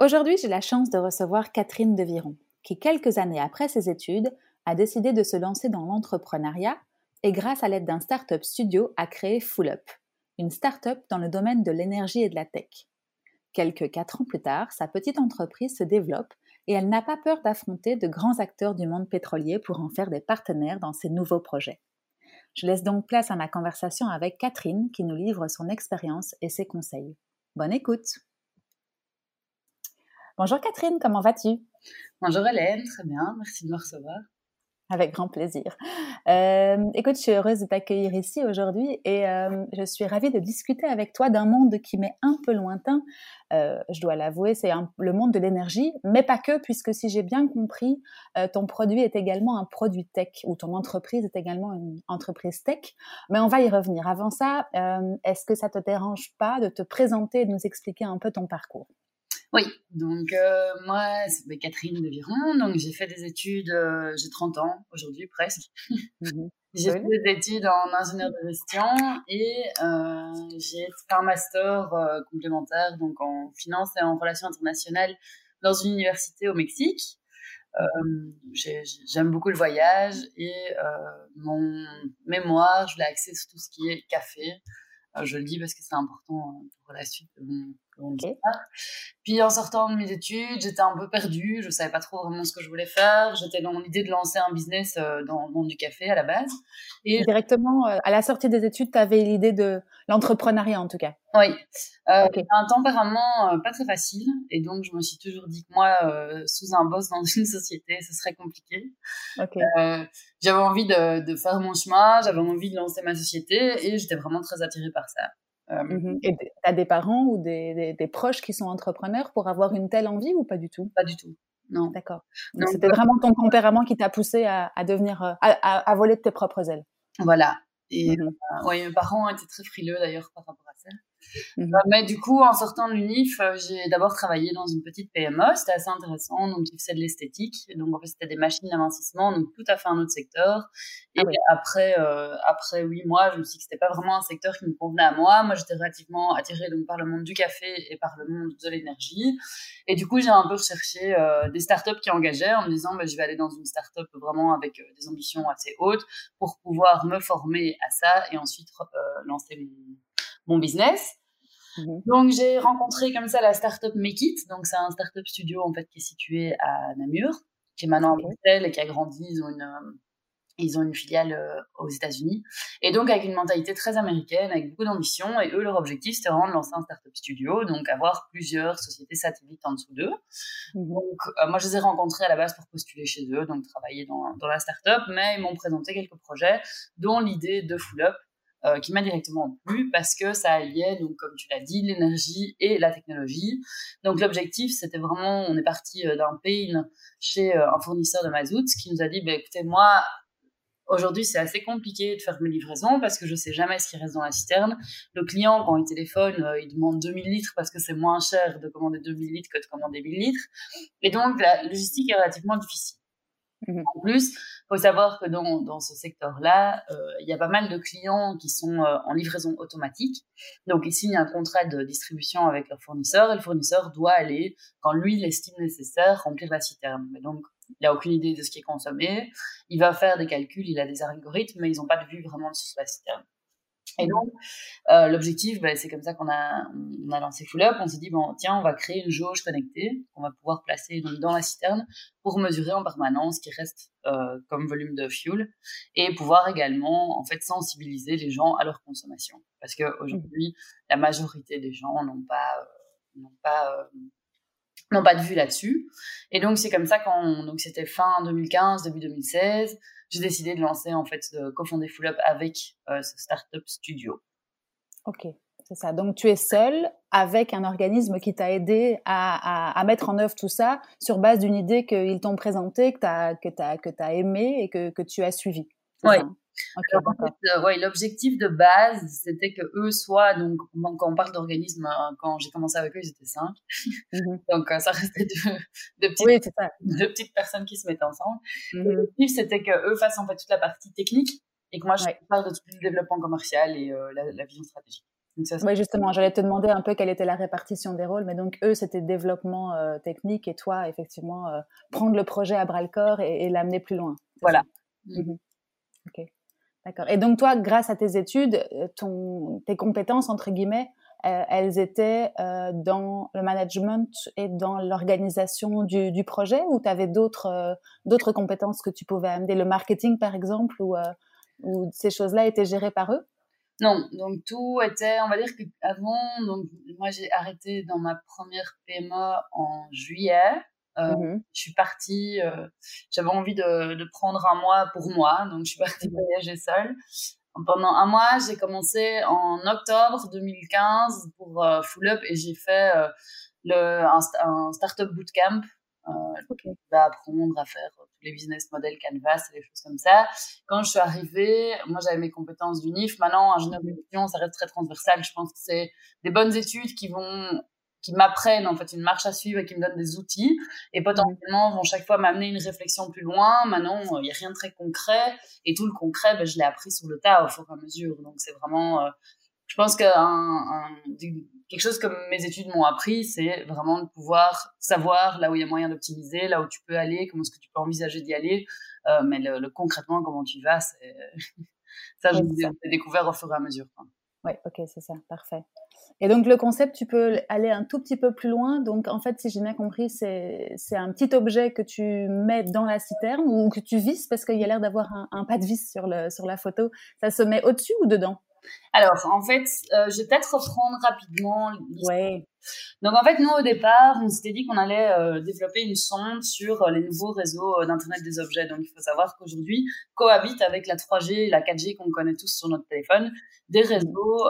Aujourd'hui, j'ai la chance de recevoir Catherine Deviron, qui quelques années après ses études a décidé de se lancer dans l'entrepreneuriat et grâce à l'aide d'un startup studio a créé Full Up, une startup dans le domaine de l'énergie et de la tech. Quelques quatre ans plus tard, sa petite entreprise se développe et elle n'a pas peur d'affronter de grands acteurs du monde pétrolier pour en faire des partenaires dans ses nouveaux projets. Je laisse donc place à ma conversation avec Catherine qui nous livre son expérience et ses conseils. Bonne écoute! Bonjour Catherine, comment vas-tu? Bonjour Hélène, très bien, merci de me recevoir. Avec grand plaisir. Euh, écoute, je suis heureuse de t'accueillir ici aujourd'hui et euh, je suis ravie de discuter avec toi d'un monde qui m'est un peu lointain. Euh, je dois l'avouer, c'est le monde de l'énergie, mais pas que, puisque si j'ai bien compris, ton produit est également un produit tech ou ton entreprise est également une entreprise tech. Mais on va y revenir. Avant ça, est-ce que ça te dérange pas de te présenter et de nous expliquer un peu ton parcours? Oui, donc euh, moi, c'est Catherine de Viron, donc j'ai fait des études, euh, j'ai 30 ans aujourd'hui presque. Mhm. j'ai fait des études en ingénieur de gestion et euh, j'ai fait un master complémentaire donc en finance et en relations internationales dans une université au Mexique. J'aime beaucoup le voyage et mon mémoire, je l'ai axé sur tout ce qui est café. je le dis parce que c'est important pour la suite de mon, puis en sortant de mes études, j'étais un peu perdue, je savais pas trop vraiment ce que je voulais faire. J'étais dans l'idée de lancer un business euh, dans, dans, du café à la base. Et directement euh, à la sortie des études, tu avais l'idée de l'entrepreneuriat en tout cas. Oui, euh, un tempérament euh, pas très facile et donc je me suis toujours dit que moi, sous un boss dans une société, ce serait compliqué. j'avais envie de, de faire mon chemin, j'avais envie de lancer ma société et j'étais vraiment très attirée par ça. Euh, mmh Et tu as des parents ou des, des, proches qui sont entrepreneurs pour avoir une telle envie ou pas du tout? Pas du tout. Non. D'accord. C'était vraiment ton tempérament qui t'a poussé à, à devenir, euh, à, à, voler de tes propres ailes. Voilà. Et mmh euh, ouais, mes parents étaient très frileux d'ailleurs par rapport à ça. Mmh bah, mais du coup, en sortant de l'UNIF, euh, j'ai d'abord travaillé dans une petite PME. C'était assez intéressant. Donc, qui faisait de l'esthétique. Donc, en fait, c'était des machines d'amincissement. Donc, tout à fait un autre secteur. Et ah après, euh, après huit mois, je me suis dit que c'était pas vraiment un secteur qui me convenait à moi. Moi, j'étais relativement attirée donc, par le monde du café et par le monde de l'énergie. Et du coup, j'ai un peu recherché euh, des startups qui engageaient en me disant, bah, je vais aller dans une startup vraiment avec des ambitions assez hautes pour pouvoir me former à ça et ensuite lancer mon mon business. Mhm. Donc j'ai rencontré comme ça la startup Make It. Donc c'est un startup studio en fait qui est situé à Namur, qui est maintenant à Bruxelles et qui a grandi. Ils ont une euh, ils ont une filiale euh, aux États-Unis et donc avec une mentalité très américaine, avec beaucoup d'ambition. Et eux, leur objectif, c'était vraiment de lancer un startup studio, donc avoir plusieurs sociétés satellites en dessous d'eux. Mhm. Donc euh, moi, je les ai rencontrés à la base pour postuler chez eux, donc travailler dans, dans la startup, mais ils m'ont présenté quelques projets, dont l'idée de Full Up, euh, qui m'a directement plu parce que ça alliait, donc, comme tu l'as dit, l'énergie et la technologie. Donc l'objectif, c'était vraiment, on est parti euh, d'un pain chez euh, un fournisseur de mazout qui nous a dit, bah, écoutez, moi, Aujourd'hui, c'est assez compliqué de faire mes livraisons parce que je sais jamais ce qui reste dans la citerne. Le client, quand il téléphone, il demande 2000 litres parce que c'est moins cher de commander 2000 litres que de commander 1000 litres. Et donc, la logistique est relativement difficile. Mmh en plus, faut savoir que dans, dans ce secteur-là, euh, il y a pas mal de clients qui sont euh, en livraison automatique. Donc, ils signent un contrat de distribution avec leur fournisseur et le fournisseur doit aller, quand lui l'estime nécessaire, remplir la citerne. Mais donc, il n'a aucune idée de ce qui est consommé. Il va faire des calculs, il a des algorithmes, mais ils n'ont pas de vue vraiment sur la citerne. Et donc, euh, l'objectif, bah, c'est comme ça qu'on a, on a lancé Full Up. On s'est dit, bon, tiens, on va créer une jauge connectée qu'on va pouvoir placer donc, dans la citerne pour mesurer en permanence ce qui reste euh, comme volume de fuel et pouvoir également, en fait, sensibiliser les gens à leur consommation. Parce qu'aujourd'hui, la majorité des gens n'ont pas, euh, n'ont pas, n'ont pas de vue là-dessus. Et donc, c'est comme ça qu'on, donc c'était fin 2015, début 2016 j'ai décidé de lancer, en fait, de cofonder Full Up avec euh, ce startup studio. Ok. C'est ça. Donc, tu es seul avec un organisme qui t'a aidé à, à, mettre en œuvre tout ça sur base d'une idée qu'ils t'ont présentée, que tu as, que as, que as aimée et que, que tu as suivie. Oui. Euh, ouais, l'objectif de base, c'était que eux soient, donc, quand on parle d'organisme, euh, quand j'ai commencé avec eux, ils étaient cinq. Mhm. donc, euh, ça restait de, de, petites, personnes qui se mettaient ensemble. Mhm. L'objectif, c'était que eux fassent en fait toute la partie technique et que moi, je parle de tout le développement commercial et la, vision stratégique. oui, justement, j'allais te demander un peu quelle était la répartition des rôles, mais donc eux, c'était développement technique et toi, effectivement, prendre le projet à bras le corps et, l'amener plus loin. Voilà. Mhm. Ok. D'accord. Et donc toi, grâce à tes études, euh, tes compétences entre guillemets, euh, elles étaient euh, dans le management et dans l'organisation du, projet, ou tu avais d'autres compétences que tu pouvais amener, le marketing par exemple, ou, ou ces choses-là étaient gérées par eux? Non, donc tout était, on va dire qu'avant, donc moi j'ai arrêté dans ma première PMA en juillet. Euh, mmh je suis partie, euh, j'avais envie de, de, prendre un mois pour moi, donc je suis partie mmh voyager seule. Pendant un mois, j'ai commencé en octobre 2015 pour euh, Full Up et j'ai fait le, un, un startup bootcamp euh, qui va apprendre à faire tous les business models Canvas et des choses comme ça. Quand je suis arrivée, moi j'avais mes compétences du NIF. Maintenant, ingénieur de ça reste très transversal. Je pense que c'est des bonnes études qui vont qui m'apprennent en fait une marche à suivre et qui me donnent des outils et potentiellement vont chaque fois m'amener une réflexion plus loin. Maintenant, il n'y a rien de très concret et tout le concret, ben, je l'ai appris sur le tas au fur et à mesure. Donc c'est vraiment, euh, je pense que quelque chose que mes études m'ont appris, c'est vraiment de pouvoir savoir là où il y a moyen d'optimiser, là où tu peux aller, comment est-ce que tu peux envisager d'y aller, euh, mais le, concrètement comment tu vas, ça je l'ai découvert au fur et à mesure. Oui, ok, c'est ça, parfait. Et donc le concept, tu peux aller un tout petit peu plus loin. Donc en fait, si j'ai bien compris, c'est un petit objet que tu mets dans la citerne ou que tu visses parce qu'il y a l'air d'avoir un, un, pas de vis sur, le, sur la photo. Ça se met au-dessus ou dedans? Alors, en fait, euh, je vais peut-être reprendre rapidement. Ouais. Donc, en fait, nous, au départ, on s'était dit qu'on allait euh, développer une sonde sur euh, les nouveaux réseaux d'Internet des objets. Donc, il faut savoir qu'aujourd'hui, cohabitent avec la 3G et la 4G qu'on connaît tous sur notre téléphone, des réseaux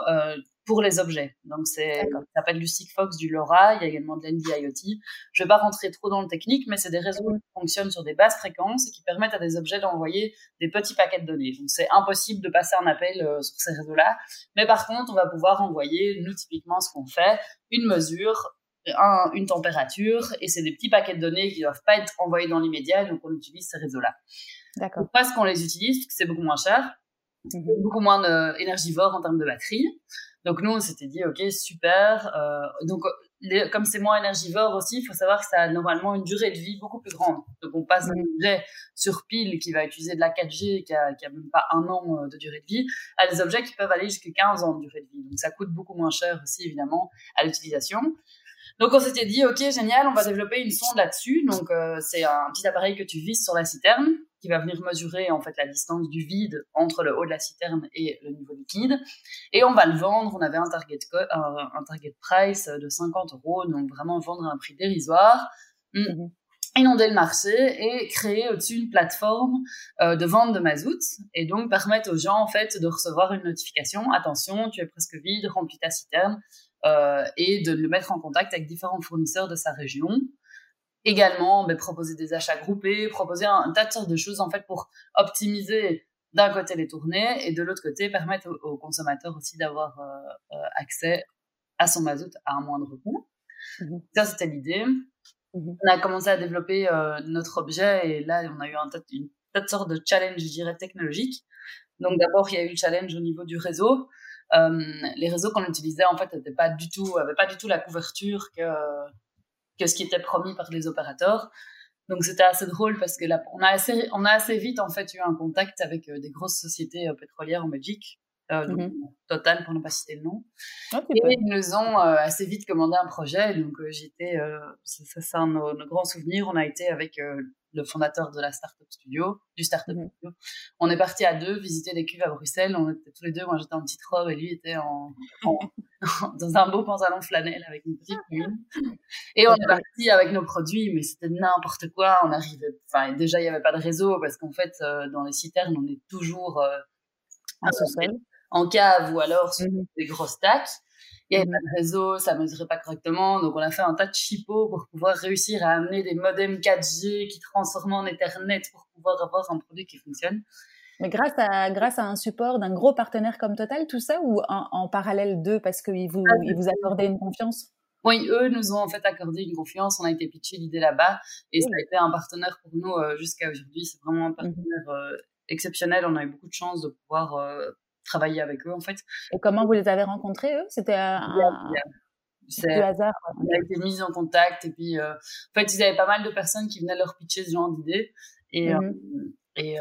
pour les objets. Donc, c'est, ça s'appelle du Sigfox, du LoRa, il y a également de l'NB-IoT. Je vais pas rentrer trop dans le technique, mais c'est des réseaux qui fonctionnent sur des basses fréquences et qui permettent à des objets d'envoyer des petits paquets de données. Donc, c'est impossible de passer un appel euh, sur ces réseaux-là. Mais par contre, on va pouvoir envoyer, nous, typiquement, ce qu'on fait, une mesure, un, une température, et c'est des petits paquets de données qui doivent pas être envoyés dans l'immédiat, donc on utilise ces réseaux-là. D'accord. Parce qu'on les utilise, parce que c'est beaucoup moins cher, mmh beaucoup moins euh, énergivore en termes de batterie. Donc nous, on s'était dit, ok, super. Euh, donc comme c'est moins énergivore aussi, il faut savoir que ça a normalement une durée de vie beaucoup plus grande. Donc on passe d'un objet sur pile qui va utiliser de la 4G, qui a, qui a même pas un an euh, de durée de vie, à des objets qui peuvent aller jusqu'à 15 ans de durée de vie. Donc ça coûte beaucoup moins cher aussi, évidemment, à l'utilisation. Donc on s'était dit, ok, génial, on va développer une sonde là-dessus. Donc euh, c'est un petit appareil que tu vises sur la citerne qui va venir mesurer en fait la distance du vide entre le haut de la citerne et le niveau liquide. Et on va le vendre. On avait un target, un, target price de 50 euros, donc vraiment vendre à un prix dérisoire. Hmm. Mhm. inonder le marché et créer au-dessus une plateforme euh, de vente de mazout et donc permettre aux gens en fait de recevoir une notification attention tu es presque vide remplis ta citerne euh, et de le mettre en contact avec différents fournisseurs de sa région également ben, proposer des achats groupés, proposer un, tas de choses en fait pour optimiser d'un côté les tournées et de l'autre côté permettre aux, consommateurs aussi d'avoir euh, euh, accès à son mazout à un moindre coût. Mmh Ça, c'était l'idée. Mmh on a commencé à développer euh, notre objet et là, on a eu un tas, une tas de sortes de challenges, je dirais, technologiques. Donc d'abord, il y a eu le challenge au niveau du réseau. les réseaux qu'on utilisait, en fait, n'avaient pas du tout, avaient pas du tout la couverture que que ce qui était promis par les opérateurs. Donc c'était assez drôle parce que là, on a assez, on a assez vite en fait eu un contact avec euh, des grosses sociétés euh, pétrolières en Belgique, euh, mm-hmm. Total pour ne pas citer le nom. Ah, et ils nous ont assez vite commandé un projet. Donc j'étais, c'est un de nos, grands souvenirs. On a été avec le fondateur de la Startup Studio, du Startup mmh Studio. On est parti à deux visiter des cuves à Bruxelles. On était tous les deux, moi j'étais en petite robe et lui était en, dans un beau pantalon flanelle avec une petite plume. Et on est parti avec nos produits, mais c'était n'importe quoi. On arrivait, enfin déjà il n'y avait pas de réseau parce qu'en fait euh, dans les citernes on est toujours euh, en cave ou alors sur mmh des grosses stacks. Il n'y avait pas de réseau, ça ne mesurait pas correctement. Donc, on a fait un tas de chipots pour pouvoir réussir à amener des modems 4G qui transforment en Ethernet pour pouvoir avoir un produit qui fonctionne. Mais grâce à, grâce à un support d'un gros partenaire comme Total, tout ça, ou en, parallèle d'eux, parce qu'ils vous, ils vous accordaient une confiance? Oui, eux nous ont en fait accordé une confiance. On a été pitché l'idée là-bas et ça a été un partenaire pour nous euh, jusqu'à aujourd'hui. C'est vraiment un mmh partenaire euh, exceptionnel. On a eu beaucoup de chance de pouvoir euh, travailler avec eux en fait. Et comment vous les avez rencontrés eux? C'était un, hasard. On a été mis en contact et puis en fait ils avaient pas mal de personnes qui venaient leur pitcher ce genre d'idées et mmh et,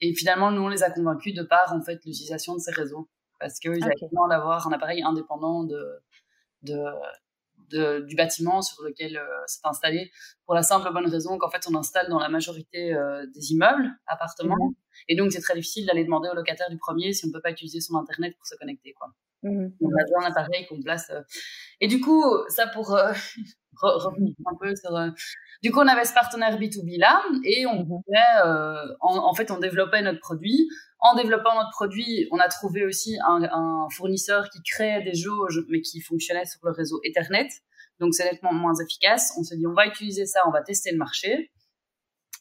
et finalement nous on les a convaincus de par en fait l'utilisation de ces réseaux parce qu'ils okay. avaient besoin d'avoir un appareil indépendant de de du bâtiment sur lequel euh, c'est installé, pour la simple bonne raison qu'en fait on installe dans la majorité euh, des immeubles, appartements, mhm. et donc c'est très difficile d'aller demander au locataire du premier si on peut pas utiliser son internet pour se connecter, quoi. Mhm. On a besoin d'un appareil qu'on place. Euh. Et du coup, ça pour revenir un peu sur. Du coup, on avait ce partenaire B2B là, et on pouvait, en, en, fait, on développait notre produit en développant notre produit, on a trouvé aussi un, fournisseur qui créait des jauges, mais qui fonctionnait sur le réseau Ethernet. Donc, c'est nettement moins efficace. On s'est dit, on va utiliser ça, on va tester le marché.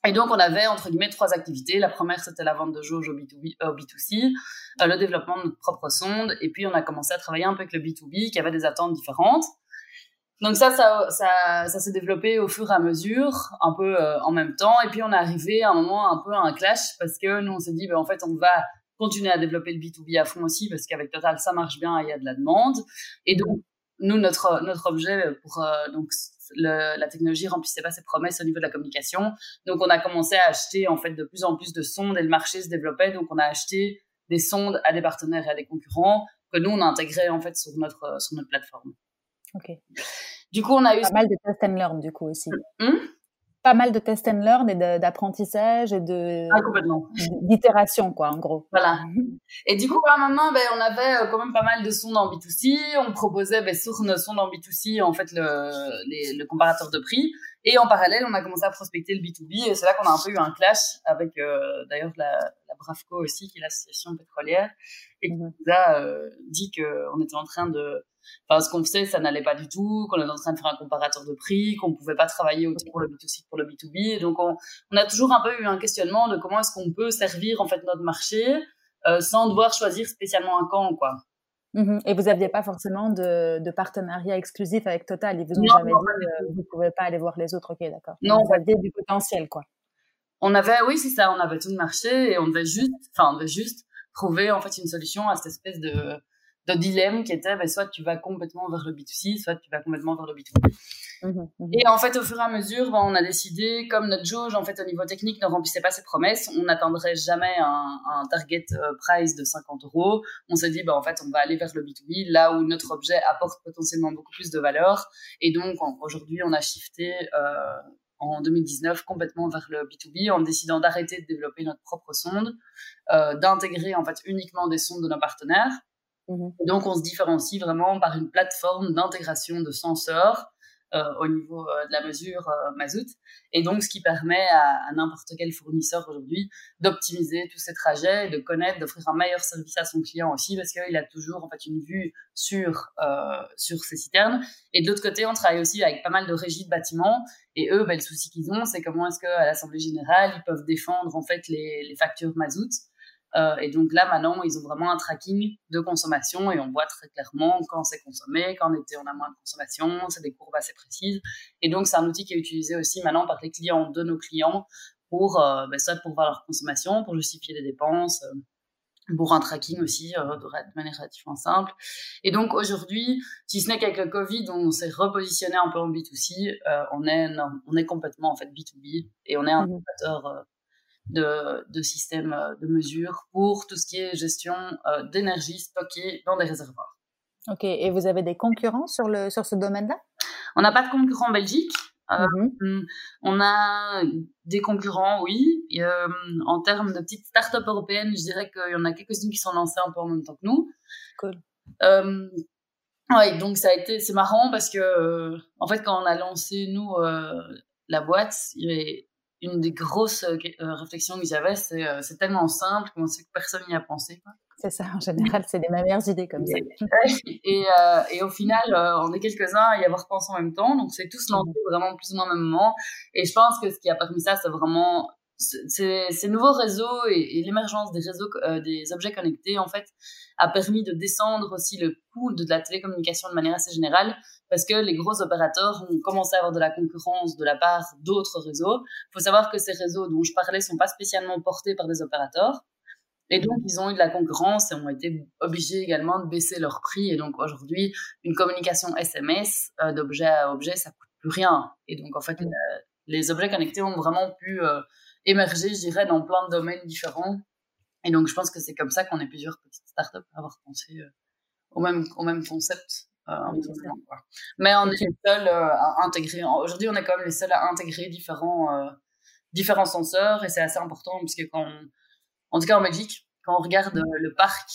Et donc, on avait, entre guillemets, trois activités. La première, c'était la vente de jauges au, B2B, euh, au B2C, euh, le développement de notre propre sonde. Et puis, on a commencé à travailler un peu avec le B2B, qui avait des attentes différentes. Donc ça, ça, ça, ça s'est développé au fur et à mesure, un peu euh, en même temps. Et puis on est arrivé à un moment un peu à un clash parce que nous on s'est dit, ben, en fait, on va continuer à développer le B2B à fond aussi parce qu'avec Total ça marche bien, il y a de la demande. Et donc nous notre notre objet pour euh, donc le, la technologie remplissait pas ses promesses au niveau de la communication. Donc on a commencé à acheter en fait de plus en plus de sondes et le marché se développait. Donc on a acheté des sondes à des partenaires et à des concurrents que nous on a intégré en fait sur notre sur notre plateforme. Ok. Du coup, on a eu pas mal de test and learn du coup aussi. Hum? Pas mal de test and learn et d'apprentissage et de ah, d'itération quoi en gros. Voilà. Et du coup à un moment ben on avait euh, quand même pas mal de sondes en B2C, on proposait ben, sur nos sondes en B2C en fait le le comparateur de prix. Et en parallèle on a commencé à prospecter le B2B et c'est là qu'on a un peu eu un clash avec euh, d'ailleurs la, la Bravco aussi qui est l'association pétrolière et qui mmh nous a euh, dit que on était en train de Enfin, ce qu'on faisait, ça n'allait pas du tout, qu'on était en train de faire un comparateur de prix, qu'on pouvait pas travailler aussi pour le B2C pour le B2B. Et donc, on, on, a toujours un peu eu un questionnement de comment est-ce qu'on peut servir en fait notre marché euh, sans devoir choisir spécialement un camp, quoi. Mmh et vous n'aviez pas forcément de, de, partenariat exclusif avec Total. Ils vous ont jamais dit euh, vous pouvez pas aller voir les autres. Ok, d'accord. Non, vous aviez du potentiel, quoi. On avait, oui, c'est ça. On avait tout le marché et on devait juste, enfin, on devait juste trouver en fait une solution à cette espèce de de dilemme qui était ben, soit tu vas complètement vers le B2C, soit tu vas complètement vers le B2B. Mmh mmh et en fait, au fur et à mesure, ben, on a décidé, comme notre jauge, en fait, au niveau technique, ne remplissait pas ses promesses, on n'atteindrait jamais un, un target euh, price de 50 euros. On s'est dit, ben, en fait, on va aller vers le B2B, là où notre objet apporte potentiellement beaucoup plus de valeur. Et donc, aujourd'hui, on a shifté euh, en 2019 complètement vers le B2B en décidant d'arrêter de développer notre propre sonde, euh, d'intégrer en fait uniquement des sondes de nos partenaires Mmh donc, on se différencie vraiment par une plateforme d'intégration de senseurs euh, au niveau euh, de la mesure euh, mazout. Et donc, ce qui permet à, n'importe quel fournisseur aujourd'hui d'optimiser tous ces trajets, de connaître, d'offrir un meilleur service à son client aussi, parce qu'il a toujours en fait une vue sur sur ses citernes. Et de l'autre côté, on travaille aussi avec pas mal de régies de bâtiments. Et eux, ben, le souci qu'ils ont, c'est comment est-ce qu'à l'Assemblée générale, ils peuvent défendre en fait les factures mazout euh, et donc là, maintenant, ils ont vraiment un tracking de consommation et on voit très clairement quand c'est consommé, quand on était on a moins de consommation, c'est des courbes assez précises. Et donc, c'est un outil qui est utilisé aussi maintenant par les clients de nos clients pour, euh, ben, soit pour voir leur consommation, pour justifier les dépenses, euh, pour un tracking aussi euh, de, manière relativement simple. Et donc aujourd'hui, si ce n'est qu'avec le Covid, on s'est repositionné un peu en B2C, euh, on est on est complètement en fait B2B et on est un mmh de, de systèmes euh, de mesure pour tout ce qui est gestion euh, d'énergie stockée dans des réservoirs. Ok, et vous avez des concurrents sur, le, sur ce domaine-là? On n'a pas de concurrents en Belgique. Euh, mm-hmm. On a des concurrents, oui. en termes de petites startups européennes, je dirais qu'il y en a quelques-unes qui sont lancées un peu en même temps que nous. Cool. ouais, donc ça a été, c'est marrant parce que, en fait, quand on a lancé, nous, la boîte, il y avait une des grosses euh, euh, réflexions que j'avais, c'est euh, c'est tellement simple qu'on sait que personne n'y a pensé. C'est ça, en général, c'est les meilleures idées comme ça. Et, euh, et au final, on est quelques-uns à y avoir pensé en même temps, donc c'est tous lancé mmh. vraiment plus ou moins au même moment. Et je pense que ce qui a permis ça, c'est vraiment ces, nouveaux réseaux et, l'émergence des réseaux, des objets connectés, en fait, a permis de descendre aussi le coût de la télécommunication de manière assez générale, parce que les gros opérateurs ont commencé à avoir de la concurrence de la part d'autres réseaux. Il faut savoir que ces réseaux dont je parlais sont pas spécialement portés par des opérateurs. Et donc, ils ont eu de la concurrence et ont été obligés également de baisser leur prix. Et donc, aujourd'hui, une communication SMS euh, d'objet à objet, ça coûte plus rien. Et donc, en fait, les objets connectés ont vraiment pu euh, émerger, je dirais, dans plein de domaines différents. Et donc, je pense que c'est comme ça qu'on est plusieurs petites startups à avoir pensé euh, au, même, au même concept. Euh, Mais on est les seuls euh, à intégrer. Aujourd'hui, on est quand même les seuls à intégrer différents, euh, différents senseurs et c'est assez important puisque quand en tout cas en Belgique, quand on regarde le parc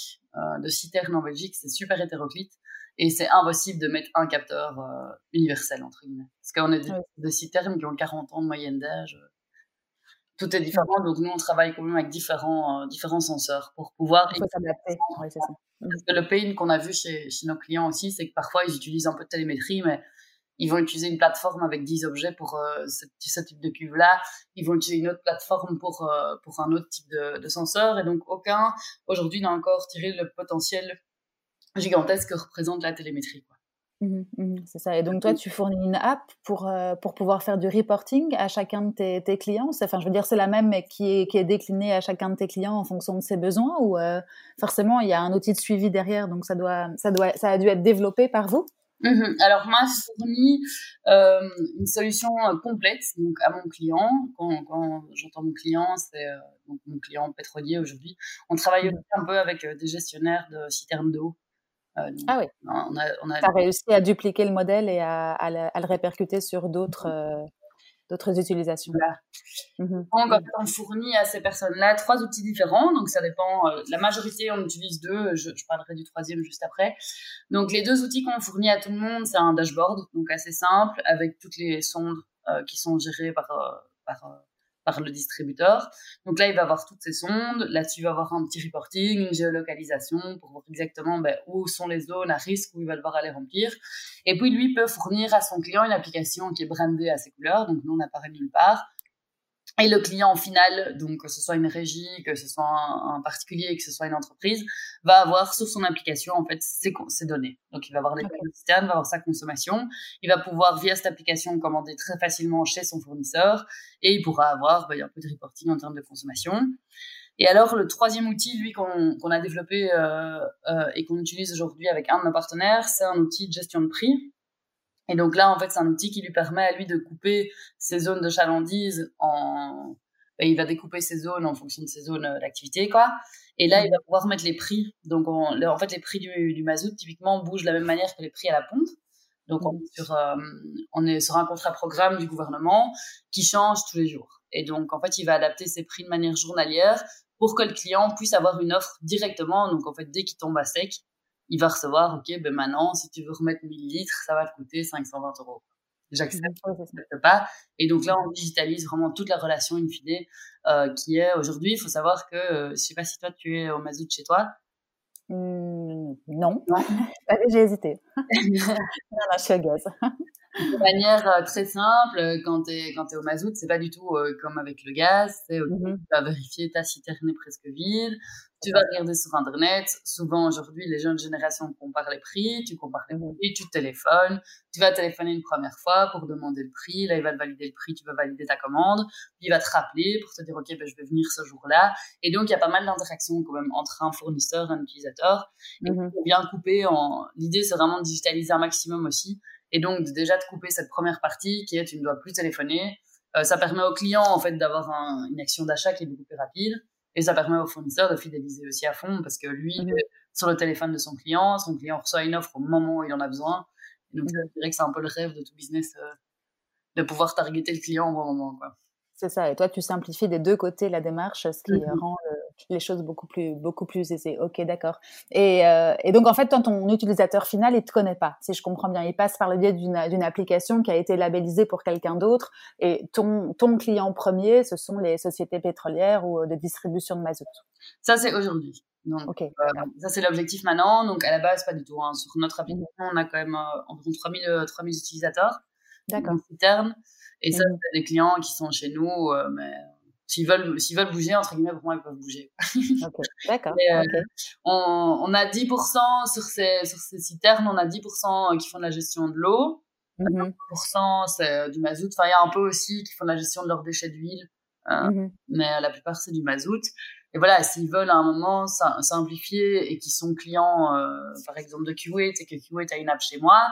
de citernes en Belgique, c'est super hétéroclite et c'est impossible de mettre un capteur universel entre guillemets. Parce qu'on est des, citernes qui ont 40 ans de moyenne d'âge tout est différent. Donc nous, on travaille quand même avec différents, euh, différents senseurs pour pouvoir. Il faut s'adapter. Ouais, c'est ça. Mmh. Parce que le pain qu'on a vu chez, chez nos clients aussi, c'est que parfois ils utilisent un peu de télémétrie, mais ils vont utiliser une plateforme avec 10 objets pour euh, ce, ce, type de cuve-là. Ils vont utiliser une autre plateforme pour, euh, pour un autre type de, de senseur. Et donc, aucun, aujourd'hui, n'a encore tiré le potentiel gigantesque que représente la télémétrie. Quoi. Mmh mmh c'est ça. Et donc toi, tu fournis une app pour, euh, pour pouvoir faire du reporting à chacun de tes, tes clients? Enfin, je veux dire, c'est la même, mais qui est, qui est déclinée à chacun de tes clients en fonction de ses besoins. Ou euh, forcément, il y a un outil de suivi derrière, donc ça doit, ça doit, ça a dû être développé par vous? Mmh Alors moi, je fournis euh, une solution complète donc à mon client. Quand, quand j'entends mon client, c'est donc mon client pétrolier aujourd'hui. On travaille aussi un peu avec des gestionnaires de citernes d'eau euh, ah oui. On a, on a... as réussi à dupliquer le modèle et à, à, le, répercuter sur d'autres euh, d'autres utilisations. Voilà. Mmh donc, on fournit à ces personnes-là trois outils différents. Donc, ça dépend. Euh, la majorité, on utilise deux. Je, je, parlerai du troisième juste après. Donc, les deux outils qu'on fournit à tout le monde, c'est un dashboard, donc assez simple, avec toutes les sondes qui sont gérées par, par par le distributeur. Donc là, il va avoir toutes ces sondes. Là-dessus, il va avoir un petit reporting, une géolocalisation pour voir exactement ben, où sont les zones à risque où il va devoir aller remplir. Et puis, lui peut fournir à son client une application qui est brandée à ses couleurs. Donc, nous, on n'apparaît nulle part. Et le client final, donc que ce soit une régie, que ce soit un, particulier, que ce soit une entreprise, va avoir sur son application en fait ses, ses données. Donc il va avoir les données externes, va avoir sa consommation. Il va pouvoir via cette application commander très facilement chez son fournisseur et il pourra avoir bah, un peu de reporting en termes de consommation. Et alors le troisième outil, lui qu'on a développé euh, euh, et qu'on utilise aujourd'hui avec un de nos partenaires, c'est un outil de gestion de prix et donc là, en fait, c'est un outil qui lui permet à lui de couper ses zones de chalandise en... Ben, il va découper ses zones en fonction de ses zones euh, d'activité, quoi. Et là, il va pouvoir mettre les prix. Donc, en fait, les prix du, du mazout, typiquement, bougent de la même manière que les prix à la pompe. Donc, on est, sur, euh, on est sur un contrat programme du gouvernement qui change tous les jours. Et donc, en fait, il va adapter ses prix de manière journalière pour que le client puisse avoir une offre directement. Donc, en fait, dès qu'il tombe à sec, il va recevoir, OK, ben maintenant, si tu veux remettre 1000 litres, ça va te coûter 520 euros. J'accepte, pas. Et donc là, on digitalise vraiment toute la relation in fine, euh, qui est aujourd'hui, il faut savoir que, euh, je sais pas si toi, tu es au mazout chez toi. Mmh, non. non. J'ai hésité. non, je suis gaz de manière euh, très simple, euh, quand tu es, quand es au mazout, c'est pas du tout euh, comme avec le gaz. C'est, mmh Tu vas vérifier ta citerne est presque vide. Tu vas regarder sur Internet. Souvent, aujourd'hui, les jeunes générations comparent les prix. Tu compares les mmh prix, tu téléphones. Tu vas téléphoner une première fois pour demander le prix. Là, il va te valider le prix. Tu vas valider ta commande. Puis, il va te rappeler pour te dire, OK, ben, je vais venir ce jour-là. Et donc, il y a pas mal d'interactions quand même entre un fournisseur et un utilisateur. Et mmh bien couper en, l'idée, c'est vraiment de digitaliser un maximum aussi et donc, déjà de couper cette première partie qui est tu ne dois plus téléphoner. Euh, ça permet au client, en fait, d'avoir une action d'achat qui est beaucoup plus rapide. Et ça permet au fournisseur de fidéliser aussi à fond parce que lui, mmh. sur le téléphone de son client, son client reçoit une offre au moment où il en a besoin. Et donc, je dirais que c'est un peu le rêve de tout business euh, de pouvoir targeter le client au bon moment. Quoi. C'est ça. Et toi, tu simplifies des deux côtés la démarche, ce qui mmh rend les choses beaucoup plus, beaucoup plus aisées. Ok, d'accord. Et, euh, et, donc, en fait, ton utilisateur final, il te connaît pas, si je comprends bien. Il passe par le biais d'une application qui a été labellisée pour quelqu'un d'autre. Et ton, ton client premier, ce sont les sociétés pétrolières ou de distribution de mazout. Ça, c'est aujourd'hui. Donc, ça, c'est l'objectif maintenant. Donc, à la base, pas du tout. Hein. Sur notre application, on a quand même environ 3000, 3000 utilisateurs. D'accord. Et ça, mmh. c'est des clients qui sont chez nous, mais s'ils veulent, s'ils veulent bouger, entre guillemets, pour moi, ils peuvent bouger. D'accord. Euh, on, on, a 10% sur ces, sur ces citernes, on a 10% qui font de la gestion de l'eau. 10% mmh c'est du mazout. Enfin, il y a un peu aussi qui font de la gestion de leurs déchets d'huile. Hein. Mmh mais la plupart, c'est du mazout. Et voilà, s'ils veulent à un moment simplifier et qui sont clients, euh, par exemple, de Kuwait et que Kuwait a une app chez moi,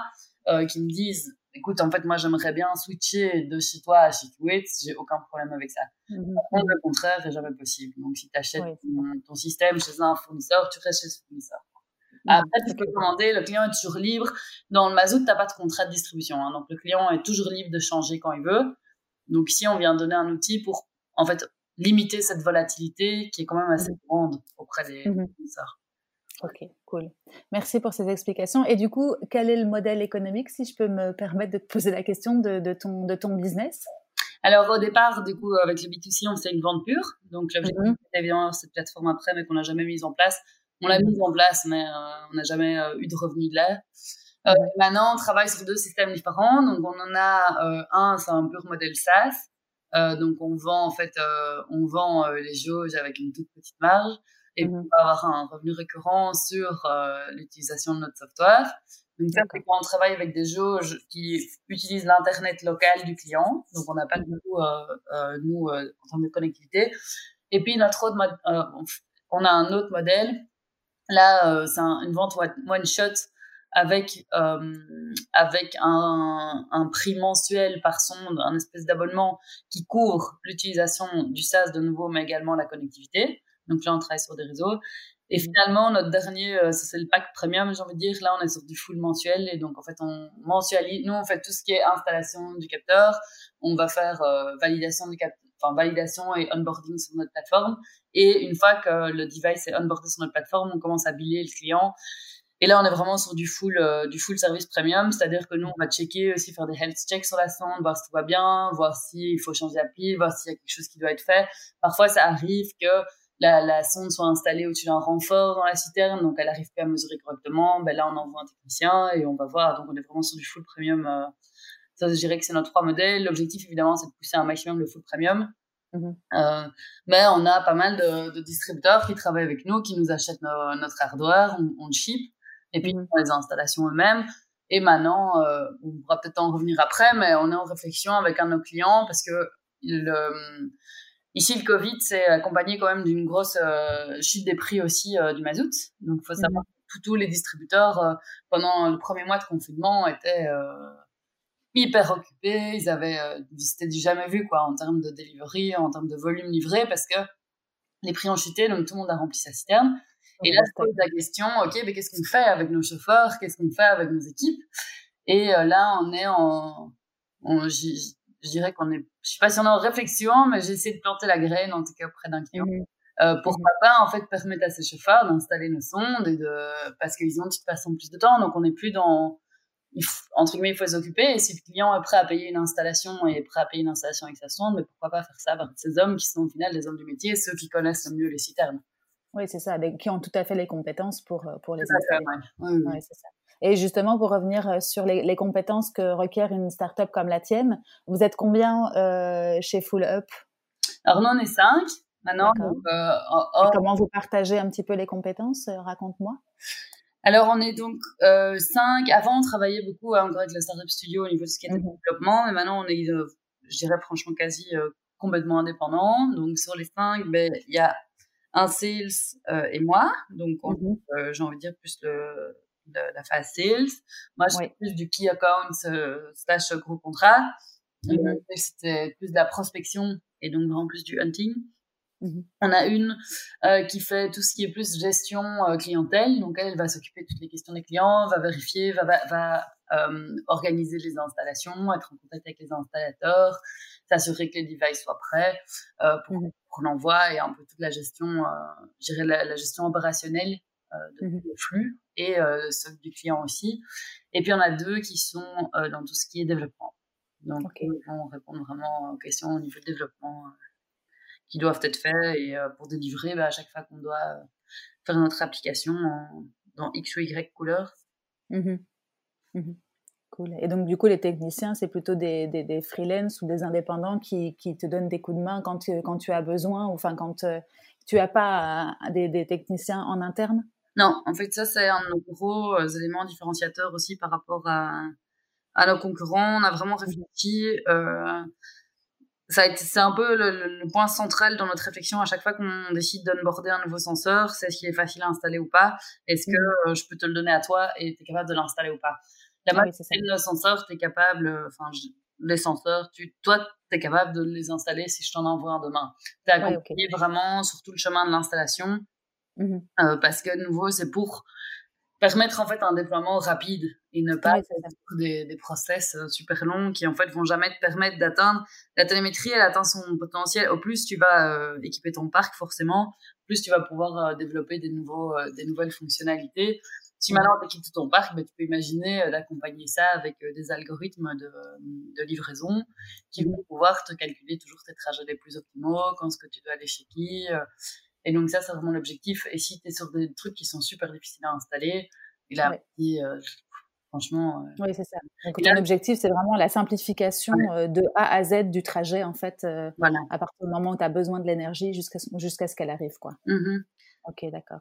euh, qui me disent écoute, en fait, moi, j'aimerais bien switcher de chez toi à chez Kuwait, j'ai aucun problème avec ça. Mmh le contraire est jamais possible. Donc, si tu achètes ton, système chez un fournisseur, tu restes chez ce fournisseur. Après, tu peux commander, le client est toujours libre. Dans le Mazout, tu n'as pas de contrat de distribution. Hein, donc, le client est toujours libre de changer quand il veut. Donc, ici, on vient donner un outil pour, en fait, limiter cette volatilité qui est quand même assez mmh grande auprès des fournisseurs. Ok, cool. Merci pour ces explications. Et du coup, quel est le modèle économique, si je peux me permettre de te poser la question de, ton, de ton business? Alors au départ, du coup, avec le B2C, on fait une vente pure. Donc l'objectif mmh c'était évidemment cette plateforme après, mais qu'on n'a jamais mise en place. On l'a mmh mise en place, mais euh, on n'a jamais euh, eu de revenus de l'air. Euh, maintenant, on travaille sur deux systèmes différents. Donc on en a un, c'est un pur modèle SaaS. donc on vend en fait, on vend les jauges avec une toute petite marge et mmh pour avoir un revenu récurrent sur euh, l'utilisation de notre software. Donc ça, c'est quand on travaille avec des jauges qui utilisent l'internet local du client, donc on n'a pas du mmh tout euh, euh, nous en termes de connectivité. Et puis notre autre mode, on a un autre modèle. Là, c'est une vente one shot avec avec un, un, prix mensuel par sonde, un espèce d'abonnement qui couvre l'utilisation du SaaS de nouveau, mais également la connectivité. Donc là, on travaille sur des réseaux. Et finalement, notre dernier, euh, c'est le pack premium, j'ai envie de dire. Là, on est sur du full mensuel. Et donc, en fait, on mensualise. Nous, on fait tout ce qui est installation du capteur. On va faire euh, validation du capteur, enfin, validation et onboarding sur notre plateforme. Et une fois que le device est onboardé sur notre plateforme, on commence à biller le client. Et là, on est vraiment sur du full, euh, du full service premium, c'est-à-dire que nous, on va checker aussi, faire des health checks sur la sonde, voir si tout va bien, voir s'il faut changer d'appli, voir s'il y a quelque chose qui doit être fait. Parfois, ça arrive que la, sonde soit installée au-dessus d'un renfort dans la citerne, donc elle arrive pas à mesurer correctement, ben là on envoie un technicien et on va voir. Donc on est vraiment sur du full premium. Euh, ça, je dirais que c'est nos trois modèles. L'objectif évidemment, c'est de pousser un maximum le full premium. Mm-hmm. Euh, mais on a pas mal de, distributeurs qui travaillent avec nous, qui nous achètent notre hardware, on, le ship, et puis mm-hmm. on les installations eux-mêmes. Et maintenant, euh, on pourra peut-être en revenir après, mais on est en réflexion avec un de nos clients parce que le, Ici, le Covid s'est accompagné quand même d'une grosse euh, chute des prix aussi euh, du mazout. Donc, il faut savoir mhm. que tous les distributeurs, euh, pendant le premier mois de confinement, étaient hyper occupés. Ils avaient, c'était du jamais vu, quoi, en termes de delivery, en termes de volume livré, parce que les prix ont chuté, donc tout le monde a rempli sa citerne. Et là, se pose la question, OK, mais qu'est-ce qu'on fait avec nos chauffeurs? Qu'est-ce qu'on fait avec nos équipes? Et là, on est en... en je dirais qu'on est, je sais pas si on est en réflexion, mais j'ai essayé de planter la graine, en tout cas auprès d'un client. Mmh. Euh, pourquoi mmh. pas en fait permettre à ces chauffeurs d'installer nos sondes et de parce qu'ils ont de toute façon plus de temps donc on n'est plus dans entre guillemets il faut s'occuper et si le client est prêt à payer une installation et est prêt à payer une installation avec sa sonde mais pourquoi pas faire ça avec ces hommes qui sont au final des hommes du métier ceux qui connaissent le mieux les citernes oui c'est ça qui ont tout à fait les compétences pour euh, pour les installer oui, oui. c'est ça et justement, pour revenir euh, sur les, compétences que requiert une startup comme la tienne, vous êtes combien euh, chez Full Up Alors, nous, on est cinq maintenant. Euh, comment vous partagez un petit peu les compétences Raconte-moi? Alors, on est donc cinq. Avant, on travaillait beaucoup hein, avec le Startup Studio au niveau de ce qui était mmh développement, mais maintenant, on est, je dirais franchement, quasi complètement indépendant. Donc, sur les cinq, ben, il y a un sales et moi. Donc, mmh j'ai envie de dire plus le, de la phase sales. Moi, je fais plus du key account euh, slash gros contrat. Mm C'était plus de la prospection et donc vraiment plus du hunting. Mm-hmm. On a une euh, qui fait tout ce qui est plus gestion euh, clientèle. Donc, elle, elle va s'occuper de toutes les questions des clients, va vérifier, va, va, organiser les installations, être en contact avec les installateurs, s'assurer que les devices soient prêts pour, mm-hmm. pour l'envoi et un peu toute la gestion, la, la, gestion opérationnelle de flux et euh, ceux du client aussi. Et puis, on a deux qui sont euh, dans tout ce qui est développement. Donc, ils vont répondre vraiment aux questions au niveau de développement qui doivent être faits. Et pour délivrer, bah, à chaque fois qu'on doit faire notre application dans X ou Y couleur. Mmh mmh cool. Et donc, du coup, les techniciens, c'est plutôt des, des, des freelances ou des indépendants qui, qui, te donnent des coups de main quand tu, quand tu as besoin ou enfin quand tu n'as pas des, des, techniciens en interne? Non, en fait, ça, c'est un de nos gros éléments différenciateurs aussi par rapport à, à nos concurrents. On a vraiment mmh réfléchi. Euh, c'est un peu le, point central dans notre réflexion à chaque fois qu'on décide d'onboarder un nouveau senseur, c'est est-ce qu'il est facile à installer ou pas, est-ce que mmh. euh, je peux te le donner à toi et tu es capable de l'installer ou pas? La ah majorité de nos senseurs, tu es capable, euh, enfin, les senseurs, tu, toi, tu es capable de les installer si je t'en envoie un demain. Tu es accompagné vraiment sur tout le chemin de l'installation, mmh euh, parce que de nouveau, c'est pour permettre en fait un déploiement rapide et ne pas des, des process euh, super longs qui en fait vont jamais te permettre d'atteindre la télémétrie elle atteint son potentiel. Au plus tu vas euh, équiper ton parc forcément plus tu vas pouvoir euh, développer des nouveaux des nouvelles fonctionnalités. Si maintenant tu équipes ton parc ben, tu peux imaginer d'accompagner ça avec des algorithmes de, de, livraison qui vont pouvoir te calculer toujours tes trajets les plus optimaux quand ce que tu dois aller chez qui et donc ça, c'est vraiment l'objectif. Et si tu es sur des trucs qui sont super difficiles à installer, et là, euh, franchement... Euh, oui, c'est ça. Donc ton objectif, c'est vraiment la simplification euh, de A à Z du trajet, en fait, voilà. à partir du moment où tu as besoin de l'énergie jusqu'à jusqu'à ce qu'elle arrive. quoi. Mmh ok, d'accord.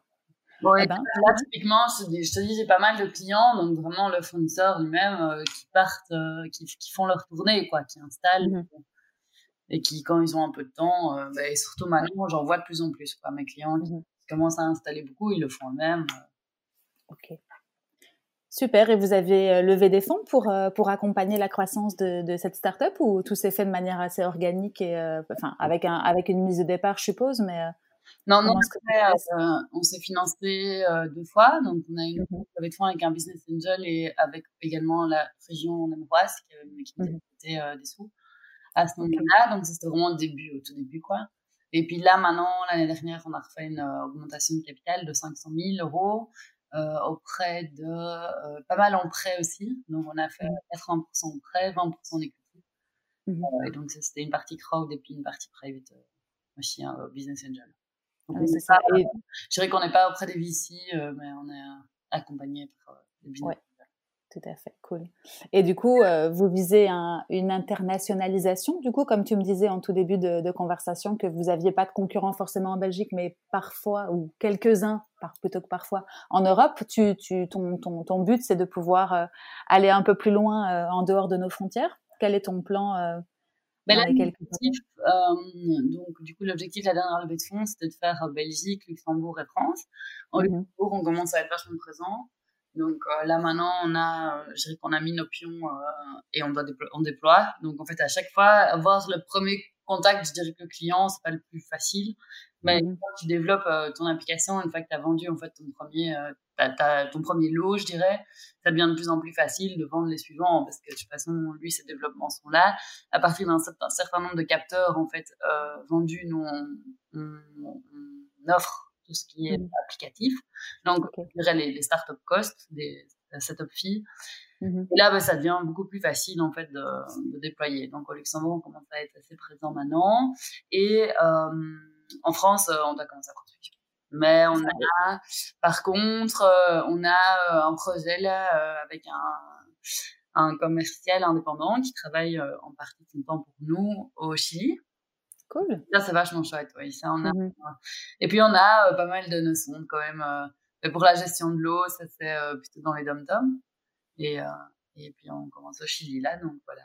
Bon, eh ben, là, typiquement, je te dis, j'ai pas mal de clients, donc vraiment le fournisseur lui-même, qui partent, qui, qui, font leur tournée, quoi, qui installent. Mmh et qui, quand ils ont un peu de temps, euh, bah, et surtout maintenant, j'en vois de plus en plus. Quoi. Mes clients qui mmh commencent à installer beaucoup, ils le font eux-mêmes. Euh. Ok. Super. Et vous avez euh, levé des fonds pour, pour accompagner la croissance de, de cette start-up ou tout s'est fait de manière assez organique et enfin avec, un, avec une mise de départ, je suppose, mais. non, non, on s'est financé deux fois. Donc, on a eu une mmh levée de fonds avec un business angel et avec également la région Nemoise qui, qui mmh des sous à ce moment-là. Donc, c'était vraiment au début, au tout début, quoi. Et puis là, maintenant, l'année dernière, on a refait une euh, augmentation de capital de 500 000 euros euh, auprès de euh, pas mal en prêt aussi. Donc, on a fait 80% mmh. en prêt, 20% en equity. Mmh. et donc, c'était une partie crowd et puis une partie private aussi, hein, business angel. Donc, ah ça. je dirais qu'on n'est pas auprès des VC, mais on est accompagné par les business tout à fait, cool. Et du coup, euh, vous visez une internationalisation, du coup, comme tu me disais en tout début de, conversation, que vous n'aviez pas de concurrents forcément en Belgique, mais parfois, ou quelques-uns, plutôt que parfois, en Europe. Tu, tu, ton, ton, ton but, c'est de pouvoir euh, aller un peu plus loin euh, en dehors de nos frontières. Quel est ton plan ben donc, du coup, l'objectif de la dernière levée de fonds, c'était de faire Belgique, Luxembourg et France. En mmh Luxembourg, on commence à être vachement présent. Donc euh, là maintenant, on a, euh, je dirais qu'on a mis nos pions euh, et on doit on déploie. Donc en fait, à chaque fois, avoir le premier contact, je dirais que le client, c'est pas le plus facile. Mais mmh quand tu développes ton application, une fois que tu as vendu en fait ton premier, ton premier lot, je dirais, ça devient de plus en plus facile de vendre les suivants parce que de toute façon, lui, ses développements sont là. À partir d'un certain, nombre de capteurs en fait vendus, nous on, on offre tout ce qui est mmh. applicatif. Donc, okay. je dirais les, les startup costs, des setup fees. Mmh Et là, bah, ça devient beaucoup plus facile en fait de, de, déployer. Donc au Luxembourg, on commence à être assez présent maintenant. Et euh, en France, euh, on doit commencer à construire. Mais on a, par contre, euh, on a euh, un projet là avec un, un commercial indépendant qui travaille en partie de son temps pour nous au Chili. Cool. Ça, c'est vachement chouette, oui. Ça, on a... Mmh et puis, on a euh, pas mal de notions quand même. Euh, pour la gestion de l'eau, ça, c'est euh, plutôt dans les dom-toms. Et, et puis, on commence au Chili, là, donc voilà.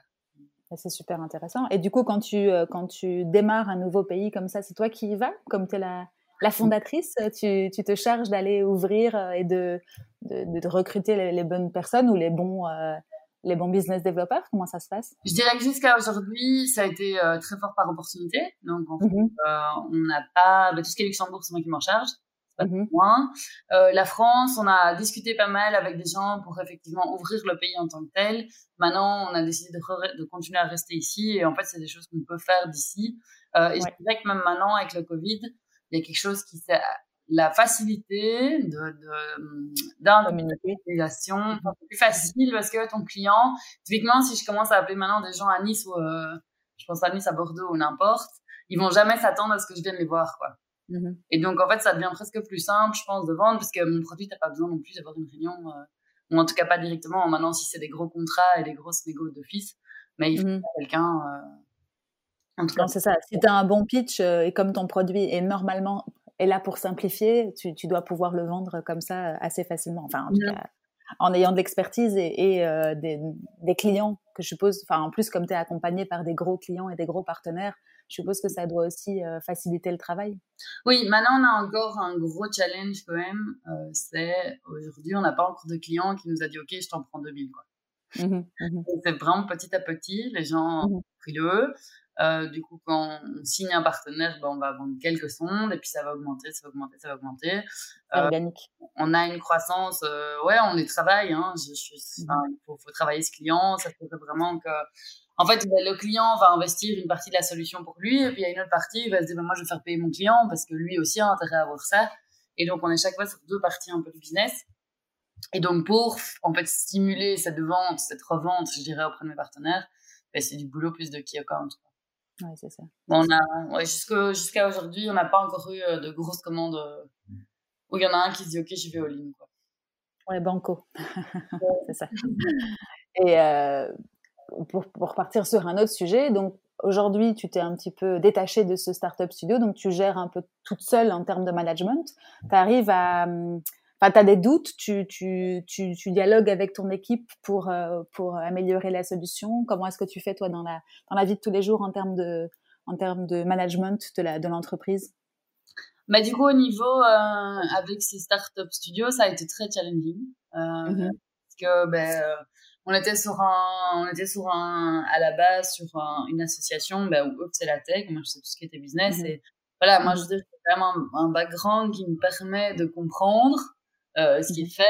C'est super intéressant. Et du coup, quand tu, quand tu démarres un nouveau pays comme ça, c'est toi qui y vas? Comme tu es la, la fondatrice, tu, tu te charges d'aller ouvrir et de, de, de recruter les, les, bonnes personnes ou les bons, les bons business développeurs Comment ça se passe? Je dirais que jusqu'à aujourd'hui, ça a été euh, très fort par opportunité. Donc, en fait, mhm. euh, on n'a pas. Bah, tout ce qui est Luxembourg, c'est moi qui m'en charge. Pas mhm. moins. Euh, la France, on a discuté pas mal avec des gens pour effectivement ouvrir le pays en tant que tel. Maintenant, on a décidé de, de continuer à rester ici. Et en fait, c'est des choses qu'on peut faire d'ici. Euh, et je dirais que même maintenant, avec le Covid, il y a quelque chose qui s'est la facilité de, d'individualisation mhm. plus facile parce que ton client, typiquement, si je commence à appeler maintenant des gens à Nice ou, euh, je pense à Nice, à Bordeaux ou n'importe, ils vont jamais s'attendre à ce que je vienne les voir, quoi. Mmh et donc, en fait, ça devient presque plus simple, je pense, de vendre, parce que mon produit, t'as pas besoin non plus d'avoir une réunion, euh, ou en tout cas pas directement. Maintenant, si c'est des gros contrats et des grosses négos d'office, mais il faut mmh quelqu'un. Euh, en tout cas, c'est ça. Si tu as un bon pitch euh, et comme ton produit est normalement est là pour simplifier, tu, tu, dois pouvoir le vendre comme ça assez facilement. Enfin, en tout cas, en ayant de l'expertise et, et euh, des, des, clients que je suppose, enfin en plus comme tu es accompagné par des gros clients et des gros partenaires, je suppose que ça doit aussi euh, faciliter le travail. Oui, maintenant on a encore un gros challenge quand même. Euh, c'est aujourd'hui on n'a pas encore de clients qui nous a dit ok je t'en prends 2000 quoi. Mmh mmh c'est vraiment petit à petit, les gens mmh frileux. Euh, du coup, quand on signe un partenaire, ben, on va vendre quelques sondes et puis ça va augmenter, ça va augmenter, ça va augmenter. Euh, organique. On a une croissance, euh, ouais, on y travaille. Hein, je, je, enfin, il faut, faut, travailler ce client. Ça fait vraiment que, en fait, ben, le client va investir une partie de la solution pour lui et puis il y a une autre partie, il va se dire, ben, moi, je vais faire payer mon client parce que lui aussi a intérêt à avoir ça. Et donc, on est chaque fois sur deux parties un peu du business. Et donc, pour en fait stimuler cette vente, cette revente, je dirais, auprès de mes partenaires, ben, c'est du boulot plus de key account. Oui, c'est ça. On a, ouais, jusqu'à aujourd'hui, on n'a pas encore eu euh, de grosses commandes euh, où il y en a un qui se dit Ok, je vais au ligne. Quoi. Ouais, banco. c'est ça. Et euh, pour, pour partir sur un autre sujet, donc aujourd'hui, tu t'es un petit peu détaché de ce startup studio, donc tu gères un peu toute seule en termes de management. Tu arrives à, hum, enfin, tu as des doutes, tu, tu, tu, tu, dialogues avec ton équipe pour, euh, pour améliorer la solution. Comment est-ce que tu fais, toi, dans la, dans la vie de tous les jours en termes de, en termes de management de l'entreprise? Bah, Du coup, au niveau, euh, avec ces startup studios, ça a été très challenging. Euh, mm-hmm. Parce que, ben, on était sur un, on était sur un, à la base, sur une association, ben, où c'est la tech, moi je sais tout ce qui était business, mm-hmm. et voilà, moi je veux dire, c'est vraiment un, un, background qui me permet de comprendre euh, ce qu'il mmh fait,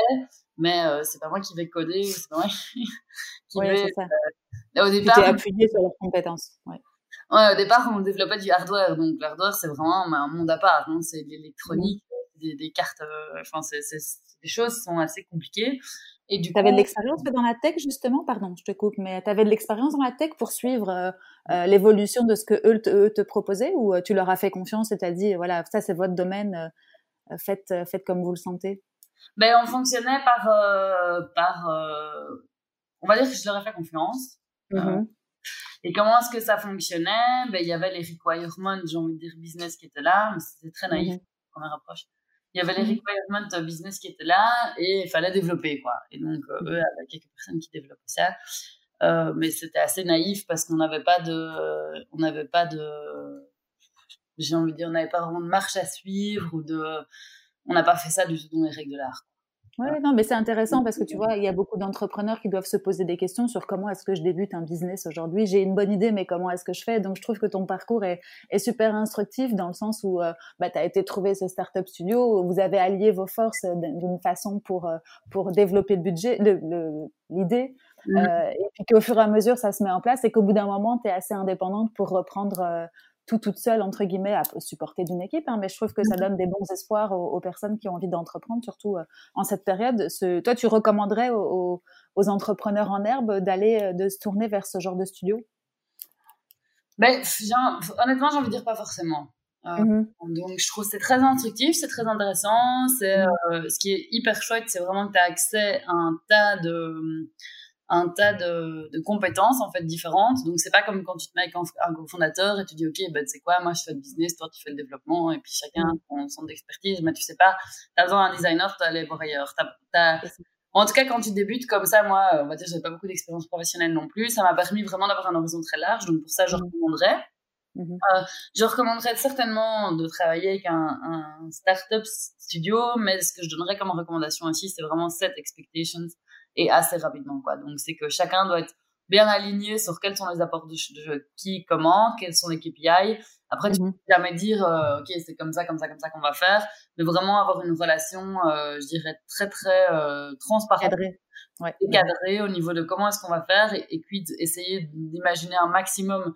mais euh, c'est pas moi qui vais coder, c'est pas moi qui, vais. Ça. Euh, au départ, tu appuyé sur leurs compétences. Ouais. Ouais, au départ, on développait du hardware, donc l'hardware c'est vraiment un monde à part. Hein. C'est de l'électronique, mmh. des, des, cartes, enfin c'est des choses qui sont assez compliquées. Et du avais de l'expérience dans la tech justement, pardon, je te coupe, mais tu avais de l'expérience dans la tech pour suivre euh, l'évolution de ce que eux te, eux te, proposaient ou tu leur as fait confiance et t'as dit voilà ça c'est votre domaine, faites faites comme vous le sentez? Ben, on fonctionnait par, euh, par euh, on va dire que je leur ai fait confiance. Mm-hmm. et comment est-ce que ça fonctionnait? Ben, il y avait les requirements, j'ai envie de dire business qui étaient là, mais c'était très naïf, mm-hmm. première approche. Il y avait les mm-hmm. requirements business qui étaient là et il fallait développer, quoi. Et donc, euh, eux, il quelques personnes qui développaient ça. Euh, mais c'était assez naïf parce qu'on n'avait pas de, on n'avait pas de, j'ai envie de dire, on n'avait pas vraiment de marche à suivre ou de, on n'a pas fait ça du tout dans les règles de l'art. Ouais, non, mais c'est intéressant parce que tu vois, il y a beaucoup d'entrepreneurs qui doivent se poser des questions sur comment est-ce que je débute un business aujourd'hui. J'ai une bonne idée, mais comment est-ce que je fais? Donc, je trouve que ton parcours est, super instructif dans le sens où euh, bah, tu as été trouvé ce startup studio, vous avez allié vos forces d'une façon pour, euh, pour développer le budget, l'idée. Mmh. Euh, et puis qu'au fur et à mesure, ça se met en place et qu'au bout d'un moment, tu es assez indépendante pour reprendre tout toute seule, entre guillemets, à supporter d'une équipe, hein, mais je trouve que ça mmh. donne des bons espoirs aux, personnes qui ont envie d'entreprendre, surtout euh, en cette période. Ce, toi, tu recommanderais aux, entrepreneurs en herbe d'aller, euh, de se tourner vers ce genre de studio? Ben, Honnêtement, j'ai envie de dire pas forcément. Euh, mmh donc, je trouve c'est très instructif, c'est très intéressant. C'est, mmh. ce qui est hyper chouette, c'est vraiment que tu as accès à un tas de un tas de, de, compétences en fait différentes. Donc c'est pas comme quand tu te mets avec un, cofondateur et tu dis ok ben tu sais quoi moi je fais le business, toi tu fais le développement et puis chacun mm. son centre d'expertise. Mais tu sais pas, t'as besoin d'un designer, tu aller voir ailleurs. En tout cas quand tu débutes comme ça, moi on va dire j'avais pas beaucoup d'expérience professionnelle non plus. Ça m'a permis vraiment d'avoir un horizon très large. Donc pour ça je mm. recommanderais. Mm-hmm. Euh, je recommanderais certainement de travailler avec un, un startup studio, mais ce que je donnerais comme recommandation aussi, c'est vraiment set expectations et assez rapidement. Quoi. Donc, c'est que chacun doit être bien aligné sur quels sont les apports de, qui, comment, quels sont les KPI. Après, tu mhm. peux jamais dire, euh, OK, c'est comme ça, comme ça, comme ça qu'on va faire, mais vraiment avoir une relation, euh, je dirais, très, très euh, transparente. Cadrée. Ouais. Et cadrée au niveau de comment est-ce qu'on va faire et, et puis essayer d'imaginer un maximum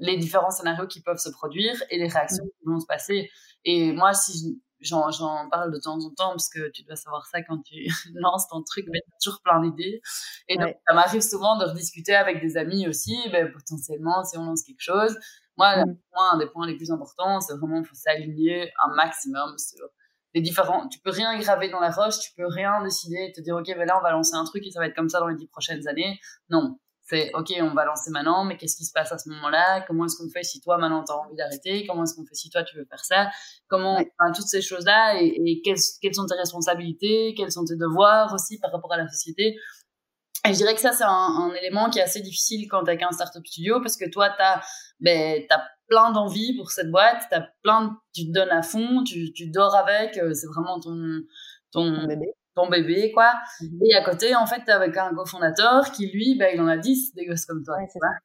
les différents scénarios qui peuvent se produire et les réactions mhm. qui vont se passer. Et moi, si je, j'en parle de temps en temps parce que tu dois savoir ça quand tu lances ton truc, mais tu as toujours plein d'idées. Et donc, ça m'arrive souvent de rediscuter avec des amis aussi, ben, potentiellement, si on lance quelque chose. Moi, mmh. un des points les plus importants, c'est vraiment faut s'aligner un maximum sur les différents. Tu peux rien graver dans la roche, tu peux rien décider, te dire ok, ben là on va lancer un truc et ça va être comme ça dans les dix prochaines années. Non, c'est ok, on va lancer maintenant, mais qu'est-ce qui se passe à ce moment-là? Comment est-ce qu'on fait si toi maintenant tu as envie d'arrêter? Comment est-ce qu'on fait si toi tu veux faire ça? Comment enfin, toutes ces choses-là et, quelles, quelles, sont tes responsabilités? Quels sont tes devoirs aussi par rapport à la société? Et je dirais que ça, c'est un, un, élément qui est assez difficile quand tu qu'un startup studio parce que toi, tu as, ben, as plein d'envie pour cette boîte, as plein tu te donnes à fond, tu, tu dors avec, euh, c'est vraiment ton, ton, bébé ton bébé, quoi. Mhm. Et à côté, en fait, avec un cofondateur qui, lui, ben, il en a 10 des gosses comme toi.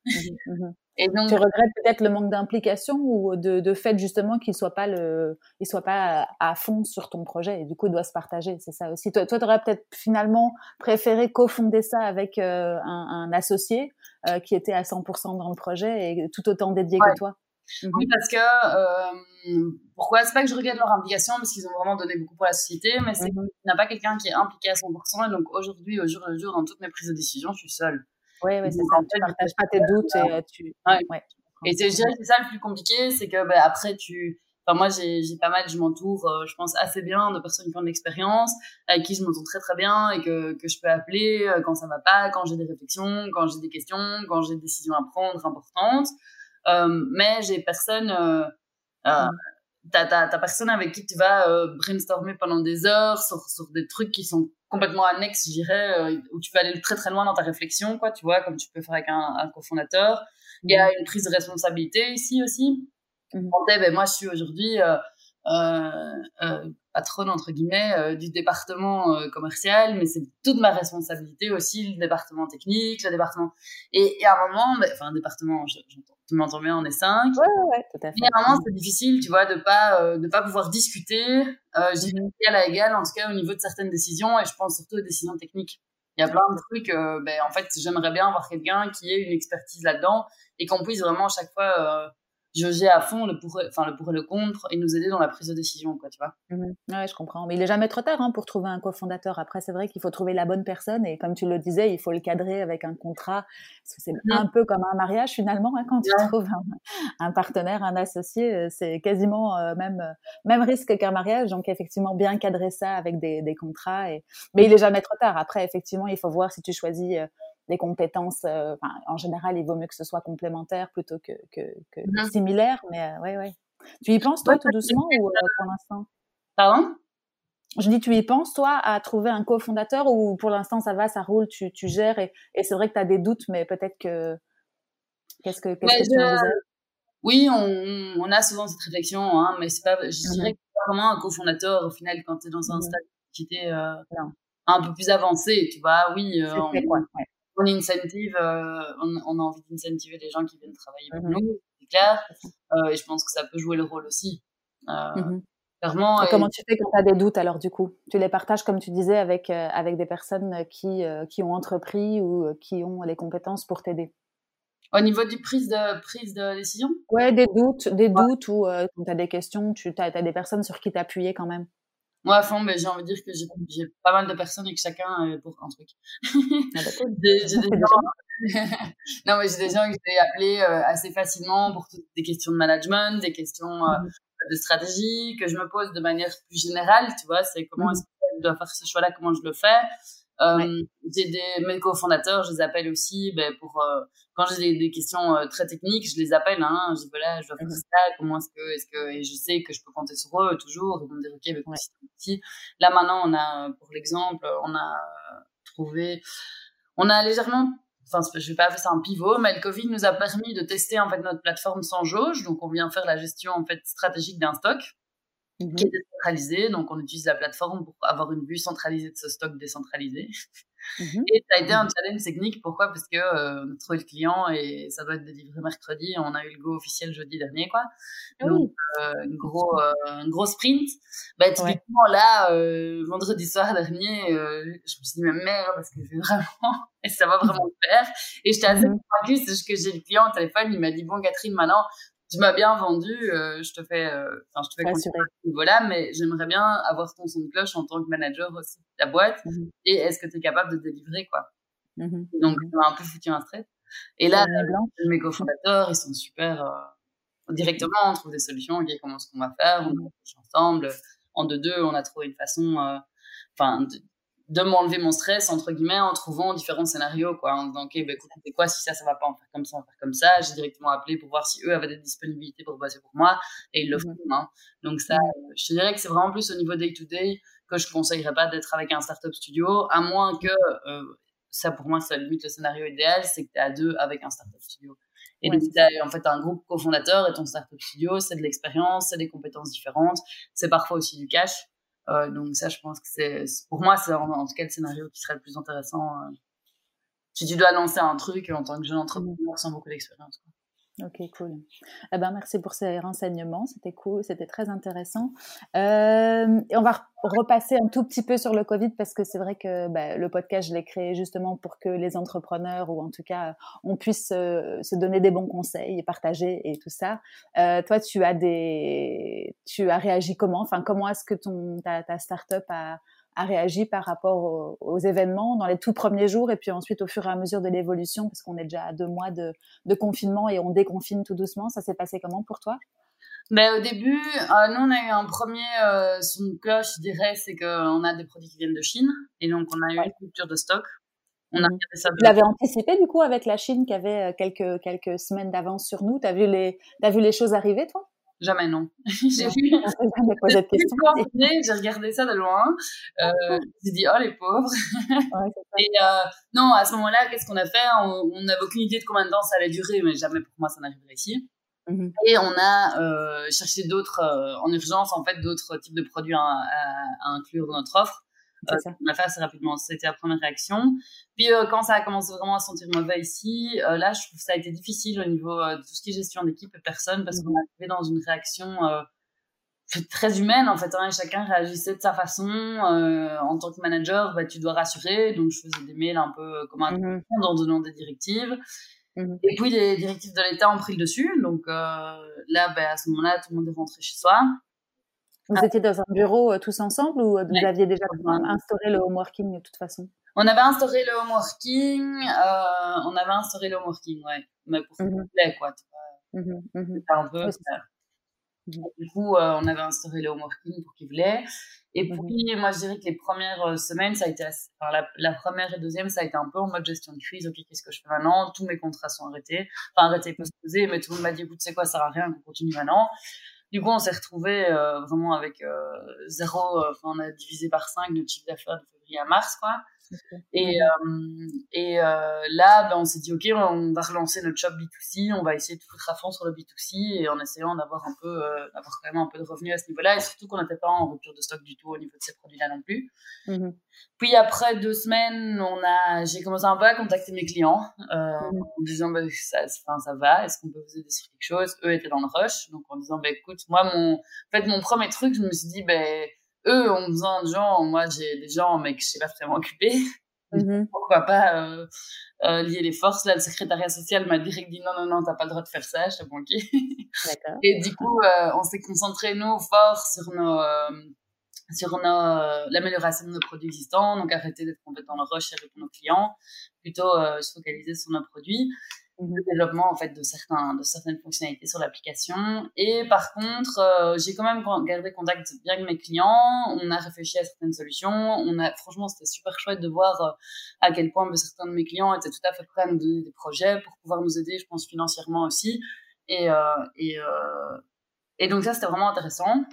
Mhm, mhm. Et donc, tu regrettes peut-être le manque d'implication ou de, de fait justement qu'il soit pas le, il soit pas à fond sur ton projet et du coup il doit se partager. C'est ça aussi. Toi, tu aurais peut-être finalement préféré cofonder ça avec euh, un, un, associé euh, qui était à 100% dans le projet et tout autant dédié que toi. Oui, parce que euh, pourquoi? C'est pas que je regarde leur implication parce qu'ils ont vraiment donné beaucoup pour la société, mais c'est mmh. qu'il n'y a pas quelqu'un qui est impliqué à 100%. Et donc aujourd'hui, au jour le jour, dans toutes mes prises de décision, je suis seule. Oui, oui, c'est ça. Tu partages pas tes doutes et euh, tu. Ouais. Et c'est, je dirais que c'est ça le plus compliqué, c'est que ben, après tu. Enfin, moi, j'ai, j'ai pas mal, je m'entoure, euh, je pense, assez bien de personnes qui ont de l'expérience, avec qui je m'entends très très bien et que, que je peux appeler euh, quand ça va pas, quand j'ai des réflexions, quand j'ai des questions, quand j'ai des décisions à prendre importantes. Euh, mais j'ai personne, euh, euh, mm. t'as, t'as, personne avec qui tu vas euh, brainstormer pendant des heures sur, sur des trucs qui sont complètement annexes, je dirais, euh, où tu peux aller très très loin dans ta réflexion, quoi, tu vois, comme tu peux faire avec un, un cofondateur. Il y a mm. une prise de responsabilité ici aussi. Mm. ben, moi, je suis aujourd'hui euh, euh, patronne entre guillemets euh, du département euh, commercial, mais c'est toute ma responsabilité aussi le département technique, le département et, et à un moment, ben, enfin un département, tu m'entends bien, on est cinq. Ouais, ouais, tout à fait. Et à un moment, c'est difficile, tu vois, de pas euh, de pas pouvoir discuter, euh, dirais mm-hmm. égal à égal, en tout cas au niveau de certaines décisions, et je pense surtout aux décisions techniques. Il y a plein de trucs, ben en fait, j'aimerais bien avoir quelqu'un qui ait une expertise là-dedans et qu'on puisse vraiment à chaque fois jauger à fond le pour, enfin le pour et le contre et nous aider dans la prise de décision, quoi, tu vois. Mmh ouais, je comprends. Mais il est jamais trop tard hein, pour trouver un cofondateur. Après, c'est vrai qu'il faut trouver la bonne personne et comme tu le disais, il faut le cadrer avec un contrat c'est mmh. un peu comme un mariage finalement hein, quand tu trouves un, partenaire, un associé, euh, c'est quasiment euh, même euh, même risque qu'un mariage. Donc effectivement, bien cadrer ça avec des, des contrats. Et... Mais il est jamais trop tard. Après, effectivement, il faut voir si tu choisis des compétences. Euh, en général, il vaut mieux que ce soit complémentaire plutôt que, que, que mmh similaire. Mais euh, ouais, ouais. Tu y penses toi tout doucement ou euh, pour l'instant? Pardon? Je dis, tu y penses, toi, à trouver un cofondateur ou pour l'instant, ça va, ça roule, tu, tu gères et, et c'est vrai que tu as des doutes, mais peut-être que. Qu'est-ce que, qu'est-ce que tu Oui, on, on, a souvent cette réflexion, hein, mais c'est pas, je dirais que c'est vraiment un cofondateur au final quand tu es dans un mmh stade qui était euh, un peu plus avancé, tu vois. Oui, euh, on incentive, euh, on, on, a envie d'incentiver les gens qui viennent travailler pour mmh nous, c'est clair. Euh, et je pense que ça peut jouer le rôle aussi. Clairement. comment tu fais quand tu as des doutes alors du coup? Tu les partages comme tu disais avec euh, avec des personnes qui qui ont entrepris ou qui ont les compétences pour t'aider? Au niveau du prise de prise de décision? Ouais, des doutes, des doutes ou quand tu as des questions, tu as, as des personnes sur qui t'appuyer quand même. Moi, à fond, mais j'ai envie de dire que j'ai pas mal de personnes et que chacun est pour un truc. Ah, j'ai des gens... non, mais j'ai des gens que j'ai appelés euh, assez facilement pour toutes des questions de management, des questions euh, mmh de stratégie que je me pose de manière plus générale, tu vois, c'est comment mmh est-ce que je dois faire ce choix-là, comment je le fais? Euh, J'ai des mes cofondateurs, je les appelle aussi ben, pour euh, quand j'ai des, des, questions euh, très techniques, je les appelle. Hein, je dis voilà, je dois faire mhm. ça. Comment est-ce que est-ce que et je sais que je peux compter sur eux toujours. Ils vont me dire ok, ben, ouais. Là maintenant, on a pour l'exemple, on a trouvé, on a légèrement enfin je vais pas faire ça un pivot mais le Covid nous a permis de tester en fait notre plateforme sans jauge donc on vient faire la gestion en fait stratégique d'un stock Mmh qui est décentralisé. Donc, on utilise la plateforme pour avoir une vue centralisée de ce stock décentralisé. Mmh et ça a été un challenge technique. Pourquoi? Parce que euh, on a trouvé le client et ça doit être délivré mercredi. On a eu le go officiel jeudi dernier, quoi. Ah Donc, euh, un gros, euh, un gros sprint. Bah, typiquement, là, euh, vendredi soir dernier, je me suis dit, mais merde, parce que je vais vraiment, et ça va vraiment le faire. Et j'étais assez mmh convaincue, c'est juste que j'ai le client au téléphone, il m'a dit, bon, Catherine, maintenant, tu m'as bien vendu, euh, je te fais, euh, enfin, je te fais à ce niveau-là, mais j'aimerais bien avoir ton son de cloche en tant que manager aussi de ta boîte. Mmh et est-ce que tu es capable de délivrer, quoi? Mmh Donc, mmh ça m'a un peu foutu un stress. Et là, mes cofondateurs, ils sont super, euh, directement, on trouve des solutions, ok, comment est-ce qu'on va faire, on réfléchit ensemble, en deux-deux, on a trouvé une façon, enfin, de m'enlever mon stress entre guillemets en trouvant différents scénarios quoi. En disant ok ben écoute c'est quoi si ça ça va pas on va faire comme ça on va faire comme ça. J'ai directement appelé pour voir si eux avaient des disponibilités pour bosser pour moi et ils le font hein. donc ça je te dirais que c'est vraiment plus au niveau day to day que je conseillerais pas d'être avec un startup studio à moins que euh, ça pour moi ça limite le scénario idéal c'est que tu es à deux avec un startup studio. Et donc, tu en fait un groupe cofondateur et ton startup studio, c'est de l'expérience, c'est des compétences différentes, c'est parfois aussi du cash. Euh, donc ça, je pense que c'est, pour moi, c'est en, tout cas le scénario qui serait le plus intéressant. Euh, si tu dois lancer un truc en tant que jeune entrepreneur sans beaucoup d'expérience. Ok, cool. Eh ben, merci pour ces renseignements. C'était cool, c'était très intéressant. Euh, et on va repasser un tout petit peu sur le Covid parce que c'est vrai que bah, le podcast, je l'ai créé justement pour que les entrepreneurs ou en tout cas on puisse euh, se donner des bons conseils et partager et tout ça. Euh, toi, tu as des, tu as réagi comment? Enfin, comment est-ce que ton ta, ta startup a a réagi par rapport aux, événements dans les tout premiers jours et puis ensuite au fur et à mesure de l'évolution, parce qu'on est déjà à deux mois de, confinement et on déconfine tout doucement. Ça s'est passé comment pour toi? Ben, au début, euh, nous, on a eu un premier euh, son de cloche, je dirais, c'est qu'on a des produits qui viennent de Chine. Et donc, on a eu une culture de stock. On a mmh. ça Tu l'avais anticipé, du coup, avec la Chine qui avait euh, quelques, quelques semaines d'avance sur nous. Tu as, vu les, as vu les choses arriver, toi? Jamais non. j'ai vu, j'ai regardé ça de loin. Euh, j'ai dit oh les pauvres. et euh, non, à ce moment-là, qu'est-ce qu'on a fait? On n'avait aucune idée de combien de temps ça allait durer, mais jamais pour moi ça n'arriverait ici. Mmh et on a euh, cherché d'autres, euh, en urgence en fait, d'autres types de produits à, à, inclure dans notre offre. Euh, on a fait assez rapidement. C'était la première réaction. Puis euh, quand ça a commencé vraiment à sentir mauvais ici, euh, là, je trouve que ça a été difficile au niveau de tout ce qui est gestion d'équipe et personne parce mmh qu'on est arrivé dans une réaction très humaine en fait. Hein, chacun réagissait de sa façon. en tant que manager, bah, tu dois rassurer. Donc je faisais des mails un peu comme un mmh en donnant des directives. Mmh et puis les directives de l'État ont pris le dessus. Donc là, bah, à ce moment-là, tout le monde est rentré chez soi. Vous ah. étiez dans un bureau euh, tous ensemble ou euh, vous aviez déjà instauré le home working de toute façon? On avait instauré le home working, euh, on avait instauré le home working, ouais, mais pour mmh -hmm. plaît, quoi. Mmh mmh un peu. Du coup, on avait instauré le home working pour qu'il voulait. Et puis, moi, je dirais que les premières semaines, ça a été, enfin, la, la, première et deuxième, ça a été un peu en mode gestion de crise. Ok, qu'est-ce que je fais maintenant? Tous mes contrats sont arrêtés. Enfin, arrêtés, poser mais tout le monde m'a dit, écoute, c'est quoi, ça sert à rien qu'on continue maintenant. Du coup, on s'est retrouvé euh, vraiment avec euh, zéro. Euh, enfin, on a divisé par cinq notre chiffre d'affaires de février à mars, quoi. Et, et là, ben, on s'est dit, OK, on va relancer notre shop B2C, on va essayer de foutre à fond sur le B2C et en essayant d'avoir un peu, d'avoir quand même un peu de revenus à ce niveau-là. Et surtout qu'on n'était pas en rupture de stock du tout au niveau de ces produits-là non plus. Mmh Puis après deux semaines, on a, j'ai commencé un peu à contacter mes clients euh, mmh. en disant, ben, ça, ça va, est-ce qu'on peut vous aider sur quelque chose? Eux étaient dans le rush, donc en disant, ben, écoute, moi, mon, en fait, mon premier truc, je me suis dit, ben, eux ont besoin de gens, moi j'ai des gens mais que je sais pas vraiment occuper. Mmh Pourquoi pas euh, euh, lier les forces Là, le secrétariat social m'a direct dit non, non, non, t'as pas le droit de faire ça. Je bon, ok. Et du coup, euh, on s'est concentré, nous, fort sur nos, sur l'amélioration de nos produits existants. Donc, arrêter d'être complètement le rush répondre aux clients. Plutôt se focaliser sur nos produits le développement en fait de certains de certaines fonctionnalités sur l'application. Et par contre euh, j'ai quand même gardé contact bien avec mes clients. On a réfléchi à certaines solutions. On a franchement c'était super chouette de voir euh, à quel point ben, certains de mes clients étaient tout à fait prêts à nous donner des projets pour pouvoir nous aider je pense financièrement aussi. Et euh, et et donc ça c'était vraiment intéressant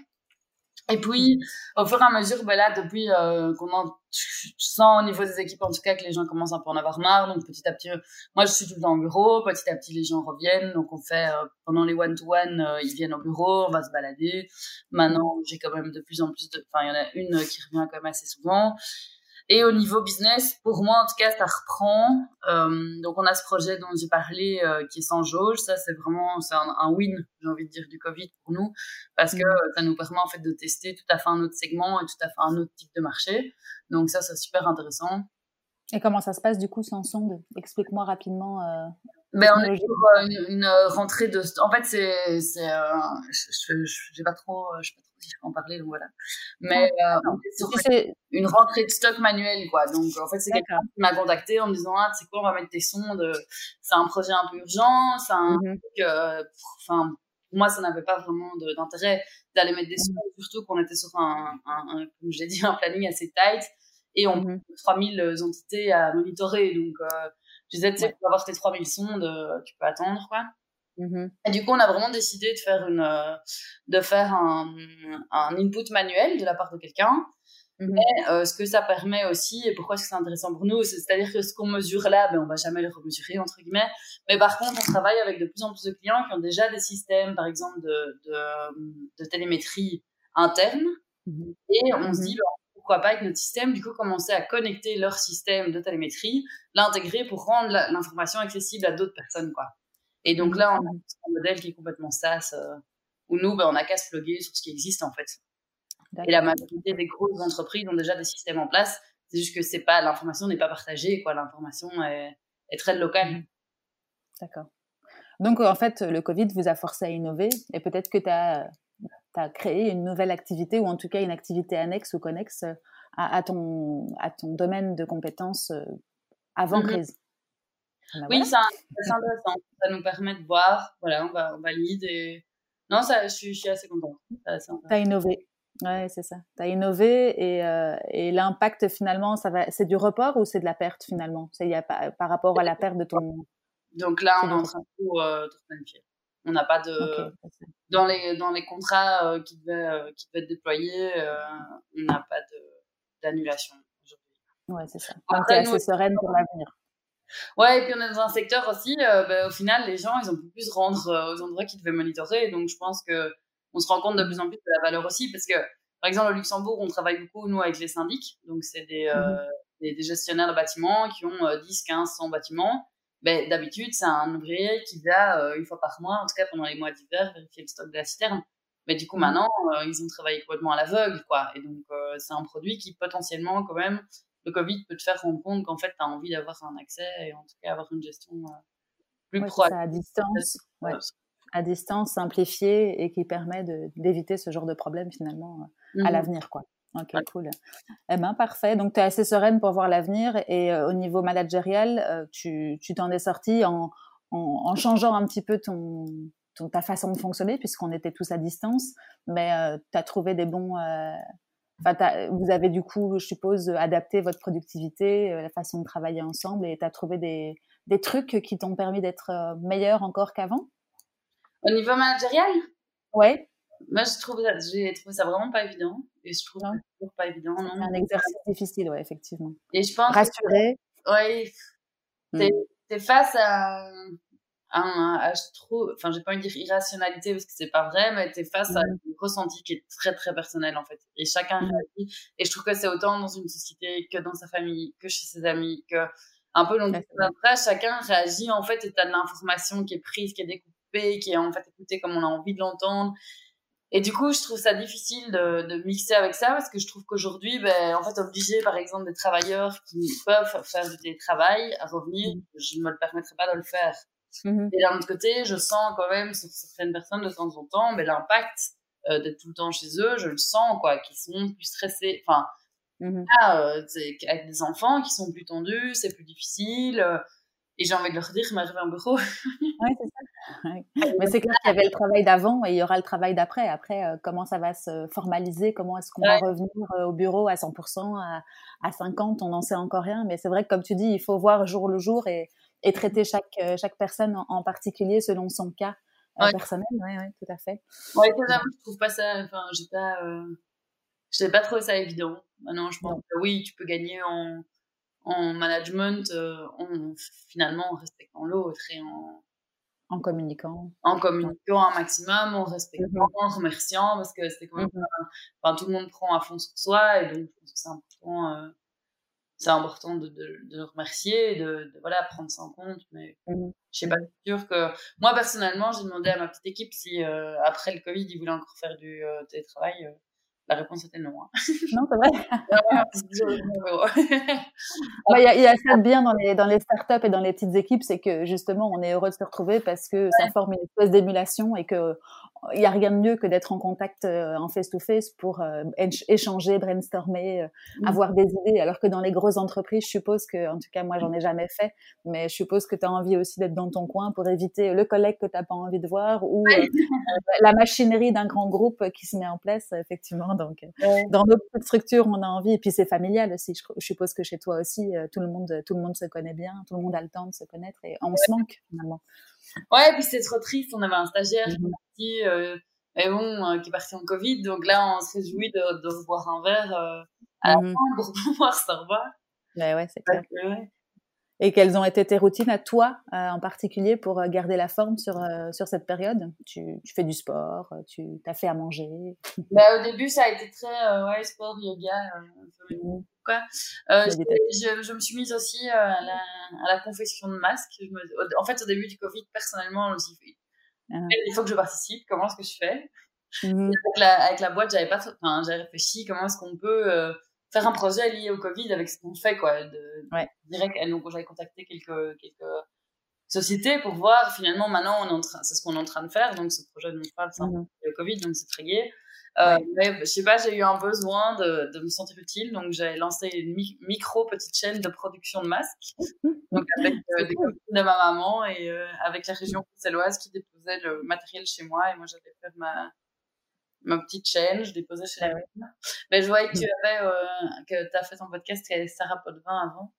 et puis, au fur et à mesure, ben là, depuis euh, qu'on en, je sens au niveau des équipes, en tout cas, que les gens commencent un peu en avoir marre. Donc, petit à petit, moi, je suis tout le temps au bureau. Petit à petit, les gens reviennent. Donc, on fait, euh, pendant les one-to-one, euh, ils viennent au bureau, on va se balader. Maintenant, j'ai quand même de plus en plus de, enfin, il y en a une qui revient quand même assez souvent. Et au niveau business, pour moi en tout cas, ça reprend. Euh, donc on a ce projet dont j'ai parlé euh, qui est sans jauge. Ça c'est vraiment c'est un, win, j'ai envie de dire du Covid pour nous parce que mm. ça nous permet en fait de tester tout à fait un autre segment et tout à fait un autre type de marché. Donc ça c'est super intéressant. Et comment ça se passe du coup sans sonde? Explique-moi rapidement. Euh, ben, on est sur une, rentrée de. En fait, c'est, c'est, euh, je, je, pas trop, je sais pas trop si je peux en parler, donc voilà. Mais euh, c'est une rentrée de stock manuelle, quoi. Donc, en fait, c'est quelqu'un qui m'a contacté en me disant, ah, tu sais quoi, on va mettre tes sondes. C'est un projet un peu urgent, c'est un mmh truc, enfin, pour moi, ça n'avait pas vraiment d'intérêt d'aller mettre des sous, surtout qu'on était sur un, un, comme j'ai dit, un planning assez tight et on mmh 3000 entités à monitorer. Donc, euh, je disais, tu sais, pour avoir tes 3000 sondes, euh, tu peux attendre, quoi. Mmh et du coup, on a vraiment décidé de faire une, euh, de faire un, un input manuel de la part de quelqu'un. Mmh Mais euh, ce que ça permet aussi, et pourquoi c'est intéressant pour nous, c'est-à-dire que ce qu'on mesure là, ben, on va jamais le remesurer, entre guillemets. Mais par contre, on travaille avec de plus en plus de clients qui ont déjà des systèmes, par exemple, de, de, de télémétrie interne. Et on se dit, ben, pourquoi pas avec notre système, du coup, commencer à connecter leur système de télémétrie, l'intégrer pour rendre l'information accessible à d'autres personnes, quoi. Et donc là, on a un modèle qui est complètement SaaS, euh, où nous, ben, on a qu'à se plugger sur ce qui existe, en fait. Et la majorité des grosses entreprises ont déjà des systèmes en place. C'est juste que c'est pas, l'information n'est pas partagée, quoi. L'information est, est très locale. Mmh. D'accord. Donc, en fait, le Covid vous a forcé à innover et peut-être que tu as, as, créé une nouvelle activité ou en tout cas une activité annexe ou connexe à, à ton, à ton domaine de compétences euh, avant mmh crise. Ben oui, c'est intéressant. Ça nous permet de voir, voilà, on, va, on valide et. Non, ça, je, suis, je suis assez contente. Tu as innové. Ouais, c'est ça. Tu as innové et, euh, et l'impact finalement, ça va, c'est du report ou c'est de la perte finalement? C'est y a pas, par rapport à la perte de ton. Donc là, on est en train de euh, planifier. On n'a pas de dans les dans les contrats euh, qui devaient qui devaient être déployés, on n'a pas de d'annulation aujourd'hui. Ouais, c'est ça. Donc tu es assez sereine pour l'avenir. Ouais, et puis on est dans un secteur aussi, bah, au final, les gens, ils ont pu se rendre aux endroits qu'ils devaient monitorer. Donc je pense que on se rend compte de plus en plus de la valeur aussi parce que, par exemple, au Luxembourg, on travaille beaucoup, nous, avec les syndics. Donc, c'est des, euh, mhm. des, gestionnaires de bâtiments qui ont 10, 15, 100 bâtiments. Ben, d'habitude, c'est un ouvrier qui va euh, une fois par mois, en tout cas pendant les mois d'hiver, vérifier le stock de la citerne. Mais du coup, mhm. maintenant, euh, ils ont travaillé complètement à l'aveugle, quoi. Et donc, c'est un produit qui, potentiellement, quand même, le Covid peut te faire rendre compte qu'en fait, tu as envie d'avoir un accès et en tout cas avoir une gestion plus proche. à distance. Ouais à distance, simplifié et qui permet d'éviter ce genre de problème finalement euh, à mmh l'avenir. quoi. Ok, cool. Eh ben, parfait. Donc, tu es assez sereine pour voir l'avenir et euh, au niveau managérial, euh, tu t'en es sortie en, en, changeant un petit peu ton, ta façon de fonctionner puisqu'on était tous à distance, mais tu as trouvé des bons... Enfin, vous avez du coup, je suppose, adapté votre productivité, la façon de travailler ensemble et tu as trouvé des, des trucs qui t'ont permis d'être meilleur encore qu'avant? Au niveau managérial? Ouais. Moi, je trouve, j'ai trouvé ça vraiment pas évident. Et je trouve que pas évident. Non. C'est un exercice difficile, ouais, effectivement. Et je pense. Rassurer. Oui. Hmm. T'es face à un, je trouve, enfin, j'ai pas envie de dire irrationalité parce que c'est pas vrai, mais t'es face à hmm. un ressenti qui est très, très personnel, en fait. Et chacun hmm. réagit. Et je trouve que c'est autant dans une société que dans sa famille, que chez ses amis, que un peu dans après, chacun réagit, en fait, et t'as de l'information qui est prise, qui est découpée qui est en fait écouté comme on a envie de l'entendre. Et du coup, je trouve ça difficile de, de mixer avec ça parce que je trouve qu'aujourd'hui, ben, en fait, obliger, par exemple, des travailleurs qui peuvent faire du télétravail à revenir, mmh. je ne me le permettrai pas de le faire. Mmh Et d'un autre côté, je sens quand même sur certaines personnes de temps en temps, mais l'impact euh, d'être tout le temps chez eux, je le sens, quoi, qu'ils sont plus stressés. Enfin, mmh euh, avec des enfants qui sont plus tendus, c'est plus difficile. Euh, et j'ai envie de leur dire, m'arriver en bureau. oui, c'est ça. Mais c'est clair qu'il y avait le travail d'avant et il y aura le travail d'après. Après, euh, comment ça va se formaliser? Comment est-ce qu'on va revenir euh, au bureau à 100%, à, à 50% On n'en sait encore rien. Mais c'est vrai que, comme tu dis, il faut voir jour le jour et, et traiter chaque, euh, chaque personne en, particulier selon son cas personnel. Oui, oui, tout à fait. Oui, je trouve pas ça. Enfin, j'ai pas. Je n'ai pas trouvé ça évident. Maintenant, je pense que oui, tu peux gagner en en management euh, en finalement en respectant l'autre et en en communiquant en communiquant un maximum en respectant mm-hmm. en remerciant parce que c'est quand même mm-hmm. enfin tout le monde prend à fond sur soi et donc je pense que c'est important euh, c'est important de, de, de, remercier de, de, voilà prendre ça en compte mais mm-hmm. je sais pas sûr que moi personnellement j'ai demandé à ma petite équipe si euh, après le covid ils voulaient encore faire du télétravail la réponse était non. Hein. Non, c'est vrai. Bah, il y, a, y, a ça de bien dans les, dans les startups et dans les petites équipes, c'est que justement, on est heureux de se retrouver parce que ça forme une espèce d'émulation et que il y a rien de mieux que d'être en contact euh, en face-to-face pour euh, échanger, brainstormer, euh, mmh. avoir des idées. Alors que dans les grosses entreprises, je suppose que, en tout cas, moi, j'en ai jamais fait, mais je suppose que tu as envie aussi d'être dans ton coin pour éviter le collègue que tu n'as pas envie de voir ou la machinerie d'un grand groupe qui se met en place, effectivement. Donc, dans nos petites structures, on a envie, et puis c'est familial aussi. Je, suppose que chez toi aussi, tout le monde, tout le monde se connaît bien, tout le monde a le temps de se connaître et on se manque finalement. Ouais, puis c'est trop triste. On avait un stagiaire qui est parti, euh, bon, euh, qui est parti en Covid. Donc là, on se réjouit de, de boire un verre euh, à la mmh fin pour pouvoir se revoir. Ouais, ouais, c'est clair. ouais. Et quelles ont été tes routines à toi euh, en particulier pour euh, garder la forme sur, euh, sur cette période? Tu, tu, fais du sport, tu as fait à manger? Bah, Au début, ça a été très ouais, sport, yoga, mmh. Quoi. Je, je, me suis mise aussi à la, à la confession de masque. Je me, en fait, au début du Covid, personnellement, je me suis dit, ah. il faut que je participe, comment est-ce que je fais? Mmh. avec, la, avec, la, boîte, j'avais pas enfin, j'avais réfléchi comment est-ce qu'on peut faire un projet lié au Covid avec ce qu'on fait, quoi. De, ouais. Direct, donc j'avais contacté quelques, quelques sociétés pour voir. Finalement, maintenant, on est en train, c'est ce qu'on est en train de faire. Donc, ce projet dont je parle, c'est mmh. le Covid, donc c'est très gai. Euh, Mais je sais pas, j'ai eu un besoin de, de me sentir utile, donc j'ai lancé une micro petite chaîne de production de masques, donc avec euh, des copines de ma maman et euh, avec la région bruxelloise qui déposait le matériel chez moi et moi j'allais faire ma ma petite chaîne, je déposais chez la ah Mais je voyais que tu mm. avais, euh, que tu as fait ton podcast avec Sarah Potvin avant.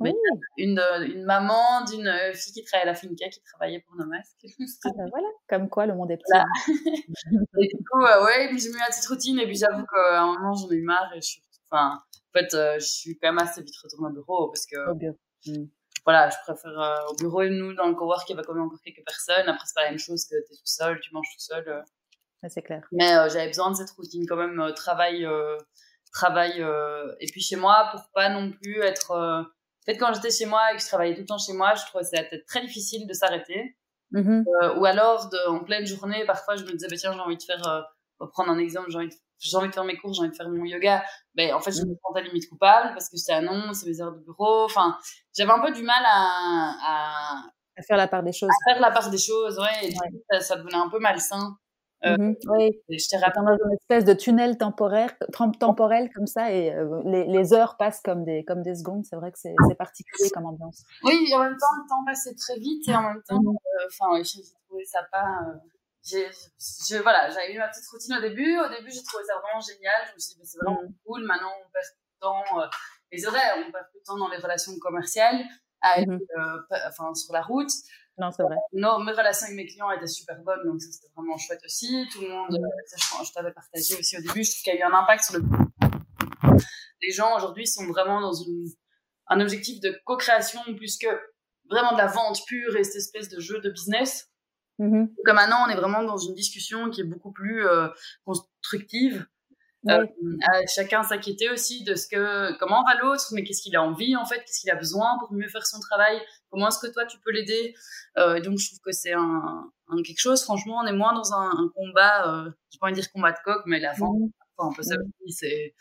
Oui. Une, euh, une maman d'une euh, fille qui travaillait à la Finca, qui travaillait pour nos masques. Ah ben voilà, comme quoi le monde est petit. et du coup, euh, ouais, j'ai mis ma petite routine et puis j'avoue qu'à un moment j'en ai eu marre et je suis, enfin, en fait, je suis quand même assez vite retournée au bureau parce que. Au bureau. Mm. Voilà, je préfère au bureau et nous dans le cowork il y avait quand même encore quelques personnes. Après c'est pas la même chose que tu es tout seul, tu manges tout seul c'est clair. Mais euh, j'avais besoin de cette routine quand même, euh, travail, euh, travail. et puis chez moi, pour pas non plus être. Peut-être quand j'étais chez moi et que je travaillais tout le temps chez moi, je trouvais ça être très difficile de s'arrêter. Mmh ou alors, de, en pleine journée, parfois, je me disais, bah, tiens, j'ai envie de faire, pour prendre un exemple, j'ai envie, envie de faire mes cours, j'ai envie de faire mon yoga. Ben, en fait, je mmh. me sentais limite coupable parce que c'était un non, c'est mes heures de bureau. Enfin, j'avais un peu du mal à, à, à, faire la part des choses. À faire la part des choses, ouais. Et ça, ça, devenait un peu malsain. Euh, mmh oui, je t'ai dans une espèce de tunnel temporaire, temporel comme ça, et euh, les, les, heures passent comme des, comme des secondes. C'est vrai que c'est particulier comme ambiance. Oui, en même temps, le temps passait très vite, et en même temps, mmh euh, enfin, j'ai trouvé ça pas. je, voilà, j'avais eu ma petite routine au début. Au début, j'ai trouvé ça vraiment génial. Je me suis dit, c'est vraiment mmh. cool. Maintenant, on perd tout le temps. les horaires, on perd tout le temps dans les relations commerciales, à être, enfin, sur la route. Non, c'est vrai. Non, mes relations avec mes clients étaient super bonnes, donc ça c'était vraiment chouette aussi. Tout le monde, mm. euh, je, t'avais partagé aussi au début, je trouve qu'il y a eu un impact sur le. Les gens aujourd'hui sont vraiment dans une, un objectif de co-création plus que vraiment de la vente pure et cette espèce de jeu de business. Mm-hmm. Comme maintenant, on est vraiment dans une discussion qui est beaucoup plus euh, constructive euh, chacun s'inquiétait aussi de ce que comment va l'autre, mais qu'est-ce qu'il a envie en fait, qu'est-ce qu'il a besoin pour mieux faire son travail, comment est-ce que toi tu peux l'aider. Euh, donc je trouve que c'est un, un, quelque chose. Franchement, on est moins dans un, un combat, euh, je pas envie de dire combat de coq, mais la vente. Mmh. Enfin, un peu ça mmh. c'est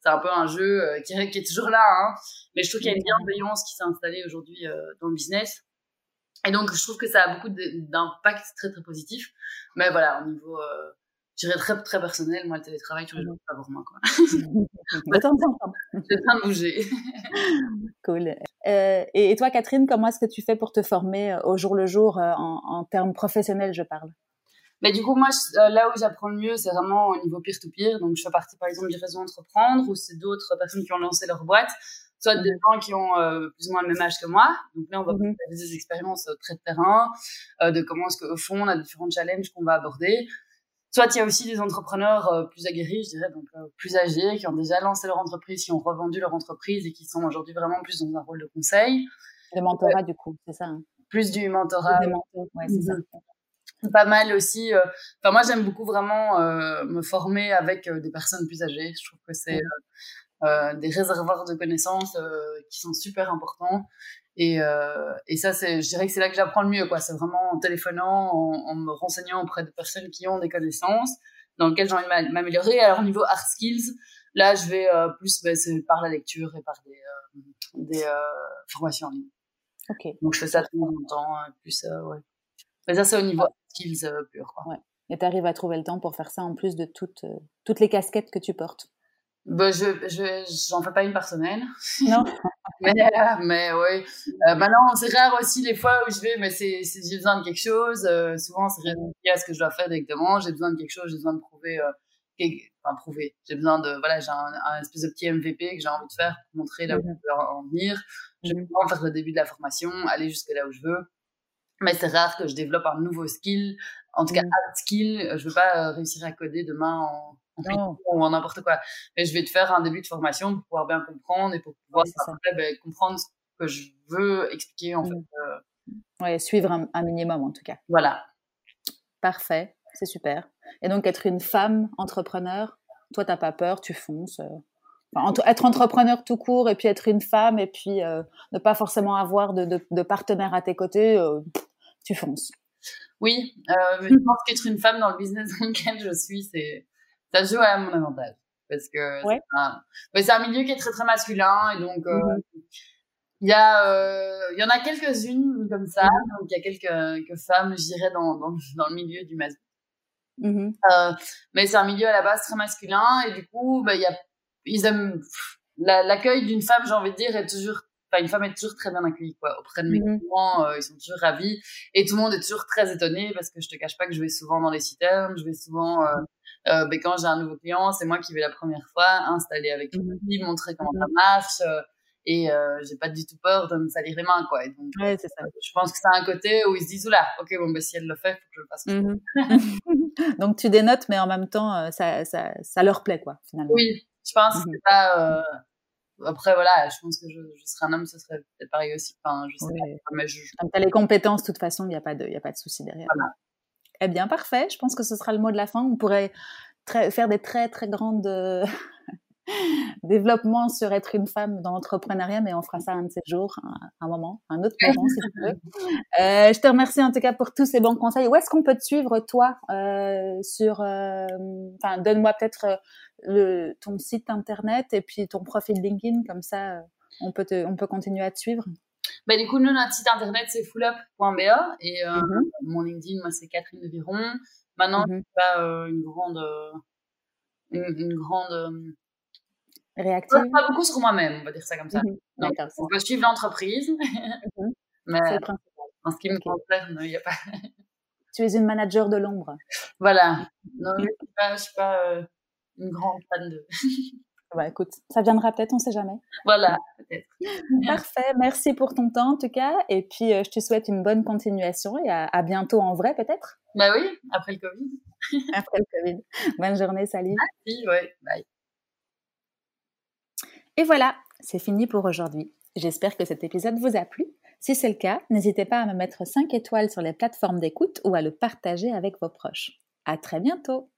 c'est un peu un jeu euh, qui, qui, est toujours là, hein. mais je trouve qu'il y a une bienveillance qui s'est installée aujourd'hui euh, dans le business. Et donc, je trouve que ça a beaucoup d'impact très, très positif. Mais voilà, au niveau, euh, dirais très, très personnel. Moi, le télétravail, tous les jours, pas pour moi, quoi. J'ai de bouger. cool. Euh, et, toi, Catherine, comment est-ce que tu fais pour te former euh, au jour le jour, euh, en, en, termes professionnels, je parle? Mais du coup, moi, là où j'apprends le mieux, c'est vraiment au niveau peer-to-peer. Donc, je fais partie, par exemple, du réseau Entreprendre, où c'est d'autres personnes qui ont lancé leur boîte, soit des mmh. gens qui ont plus ou moins le même âge que moi. Donc là, on va mmh. faire des expériences très de terrain, de comment est-ce qu'au fond, on a différents challenges qu'on va aborder. Soit il y a aussi des entrepreneurs euh, plus aguerris, je dirais, donc euh, plus âgés, qui ont déjà lancé leur entreprise, qui ont revendu leur entreprise et qui sont aujourd'hui vraiment plus dans un rôle de conseil. Le mentorat, du coup, c'est ça. Hein. Plus du mentorat. ouais, c'est ça. Pas mal aussi. Euh, enfin, moi, j'aime beaucoup vraiment me former avec des personnes plus âgées. Je trouve que c'est des réservoirs de connaissances qui sont super importants. Et, euh, et ça, c'est, je dirais que c'est là que j'apprends le mieux, quoi. C'est vraiment en téléphonant, en, en, me renseignant auprès de personnes qui ont des connaissances, dans lesquelles j'ai envie de m'améliorer. Alors, au niveau hard skills, là, je vais euh, plus c'est par la lecture et par des, euh, des formations en ligne. Ok. Donc, je fais ça tout le temps, plus, ouais. Mais ça, c'est au niveau hard skills pur, quoi. Ouais. Et tu arrives à trouver le temps pour faire ça en plus de toutes, toutes les casquettes que tu portes bah, je j'en fais pas une par semaine. Non. mais, mais oui. Euh, maintenant, c'est rare aussi les fois où je vais, mais c'est j'ai besoin de quelque chose. Euh, souvent, c'est rien à ce que je dois faire directement. J'ai besoin de quelque chose, j'ai besoin de prouver. Euh, enfin, prouver. J'ai besoin de. Voilà, j'ai un, espèce de petit MVP que j'ai envie de faire pour montrer là où je veux en venir. Je mmh. faire le début de la formation, aller jusque là où je veux. Mais c'est rare que je développe un nouveau skill. En tout cas, mmh. un skill. Je veux pas réussir à coder demain en ou en n'importe quoi. Mais je vais te faire un début de formation pour pouvoir bien comprendre et pour pouvoir ben, comprendre ce que je veux expliquer en mmh. fait. Euh. Ouais, suivre un, minimum en tout cas. Voilà. Parfait, c'est super. Et donc être une femme entrepreneur, toi t'as pas peur, tu fonces. Euh. être entrepreneur tout court et puis être une femme et puis euh, ne pas forcément avoir de, de, de partenaire à tes côtés, tu fonces. Oui, je pense qu'être une femme dans le business dans lequel je suis, c'est ça joue à mon avantage parce que c'est un, milieu qui est très très masculin et donc euh, mm-hmm. il y a euh, il y en a quelques-unes comme ça mm-hmm. donc il y a quelques, quelques femmes je dirais dans, dans, dans le milieu du masculin mm-hmm. euh, mais c'est un milieu à la base très masculin et du coup bah, il y a ils aiment l'accueil d'une femme j'ai envie de dire est toujours Enfin, une femme est toujours très bien accueillie quoi auprès de mes clients ils sont toujours ravis et tout le monde est toujours très étonné parce que je te cache pas que je vais souvent dans les citernes je vais souvent euh, ben, quand j'ai un nouveau client, c'est moi qui vais la première fois installer avec lui, mmh montrer comment ça marche. Euh, et euh, j'ai pas du tout peur de me salir les mains, quoi. donc, ouais, c'est ça. Je pense que c'est un côté où ils se disent, oula, ok, bon, ben, si elle le fait, faut que je le fasse. Donc, tu dénotes, mais en même temps, euh, ça, ça, ça leur plaît, quoi, finalement. Oui, je pense que c'est pas. Euh... Après, voilà, je pense que je, je serais un homme, ce serait peut-être pareil aussi. Enfin, je sais pas. Mais je, Comme tu as les compétences, de toute façon, il n'y a, pas de, y a pas de souci derrière. Voilà. Eh bien, parfait. Je pense que ce sera le mot de la fin. On pourrait faire des très, très grandes euh, développements sur être une femme dans l'entrepreneuriat, mais on fera ça un de ces jours, un, moment, un autre moment, si tu veux. Euh, je te remercie en tout cas pour tous ces bons conseils. Où est-ce qu'on peut te suivre, toi, euh, sur... Enfin, donne-moi peut-être le, ton site internet et puis ton profil LinkedIn, comme ça, on peut, te, on peut continuer à te suivre? Bah, du coup, nous, notre site internet, c'est fullup.be et euh, mm-hmm. mon LinkedIn, moi, c'est Catherine de Viron. Maintenant, mm -hmm. pas euh, une grande, euh, une, grande euh, réactive. Pas beaucoup sur moi-même, on va dire ça comme ça. Mm Donc, on peut suivre l'entreprise, mm-hmm. mais en ce qui me concerne, il n'y a pas. tu es une manager de l'ombre. Voilà. Non, je ne suis pas, je suis pas une grande fan de. Bah, écoute, ça viendra peut-être, on ne sait jamais. Voilà, peut-être. Parfait, merci pour ton temps en tout cas. Et puis, euh, je te souhaite une bonne continuation et à, bientôt en vrai peut-être. Bah oui, après le Covid. après le Covid. Bonne journée, salut. Merci, ouais, bye. Et voilà, c'est fini pour aujourd'hui. J'espère que cet épisode vous a plu. Si c'est le cas, n'hésitez pas à me mettre 5 étoiles sur les plateformes d'écoute ou à le partager avec vos proches. À très bientôt!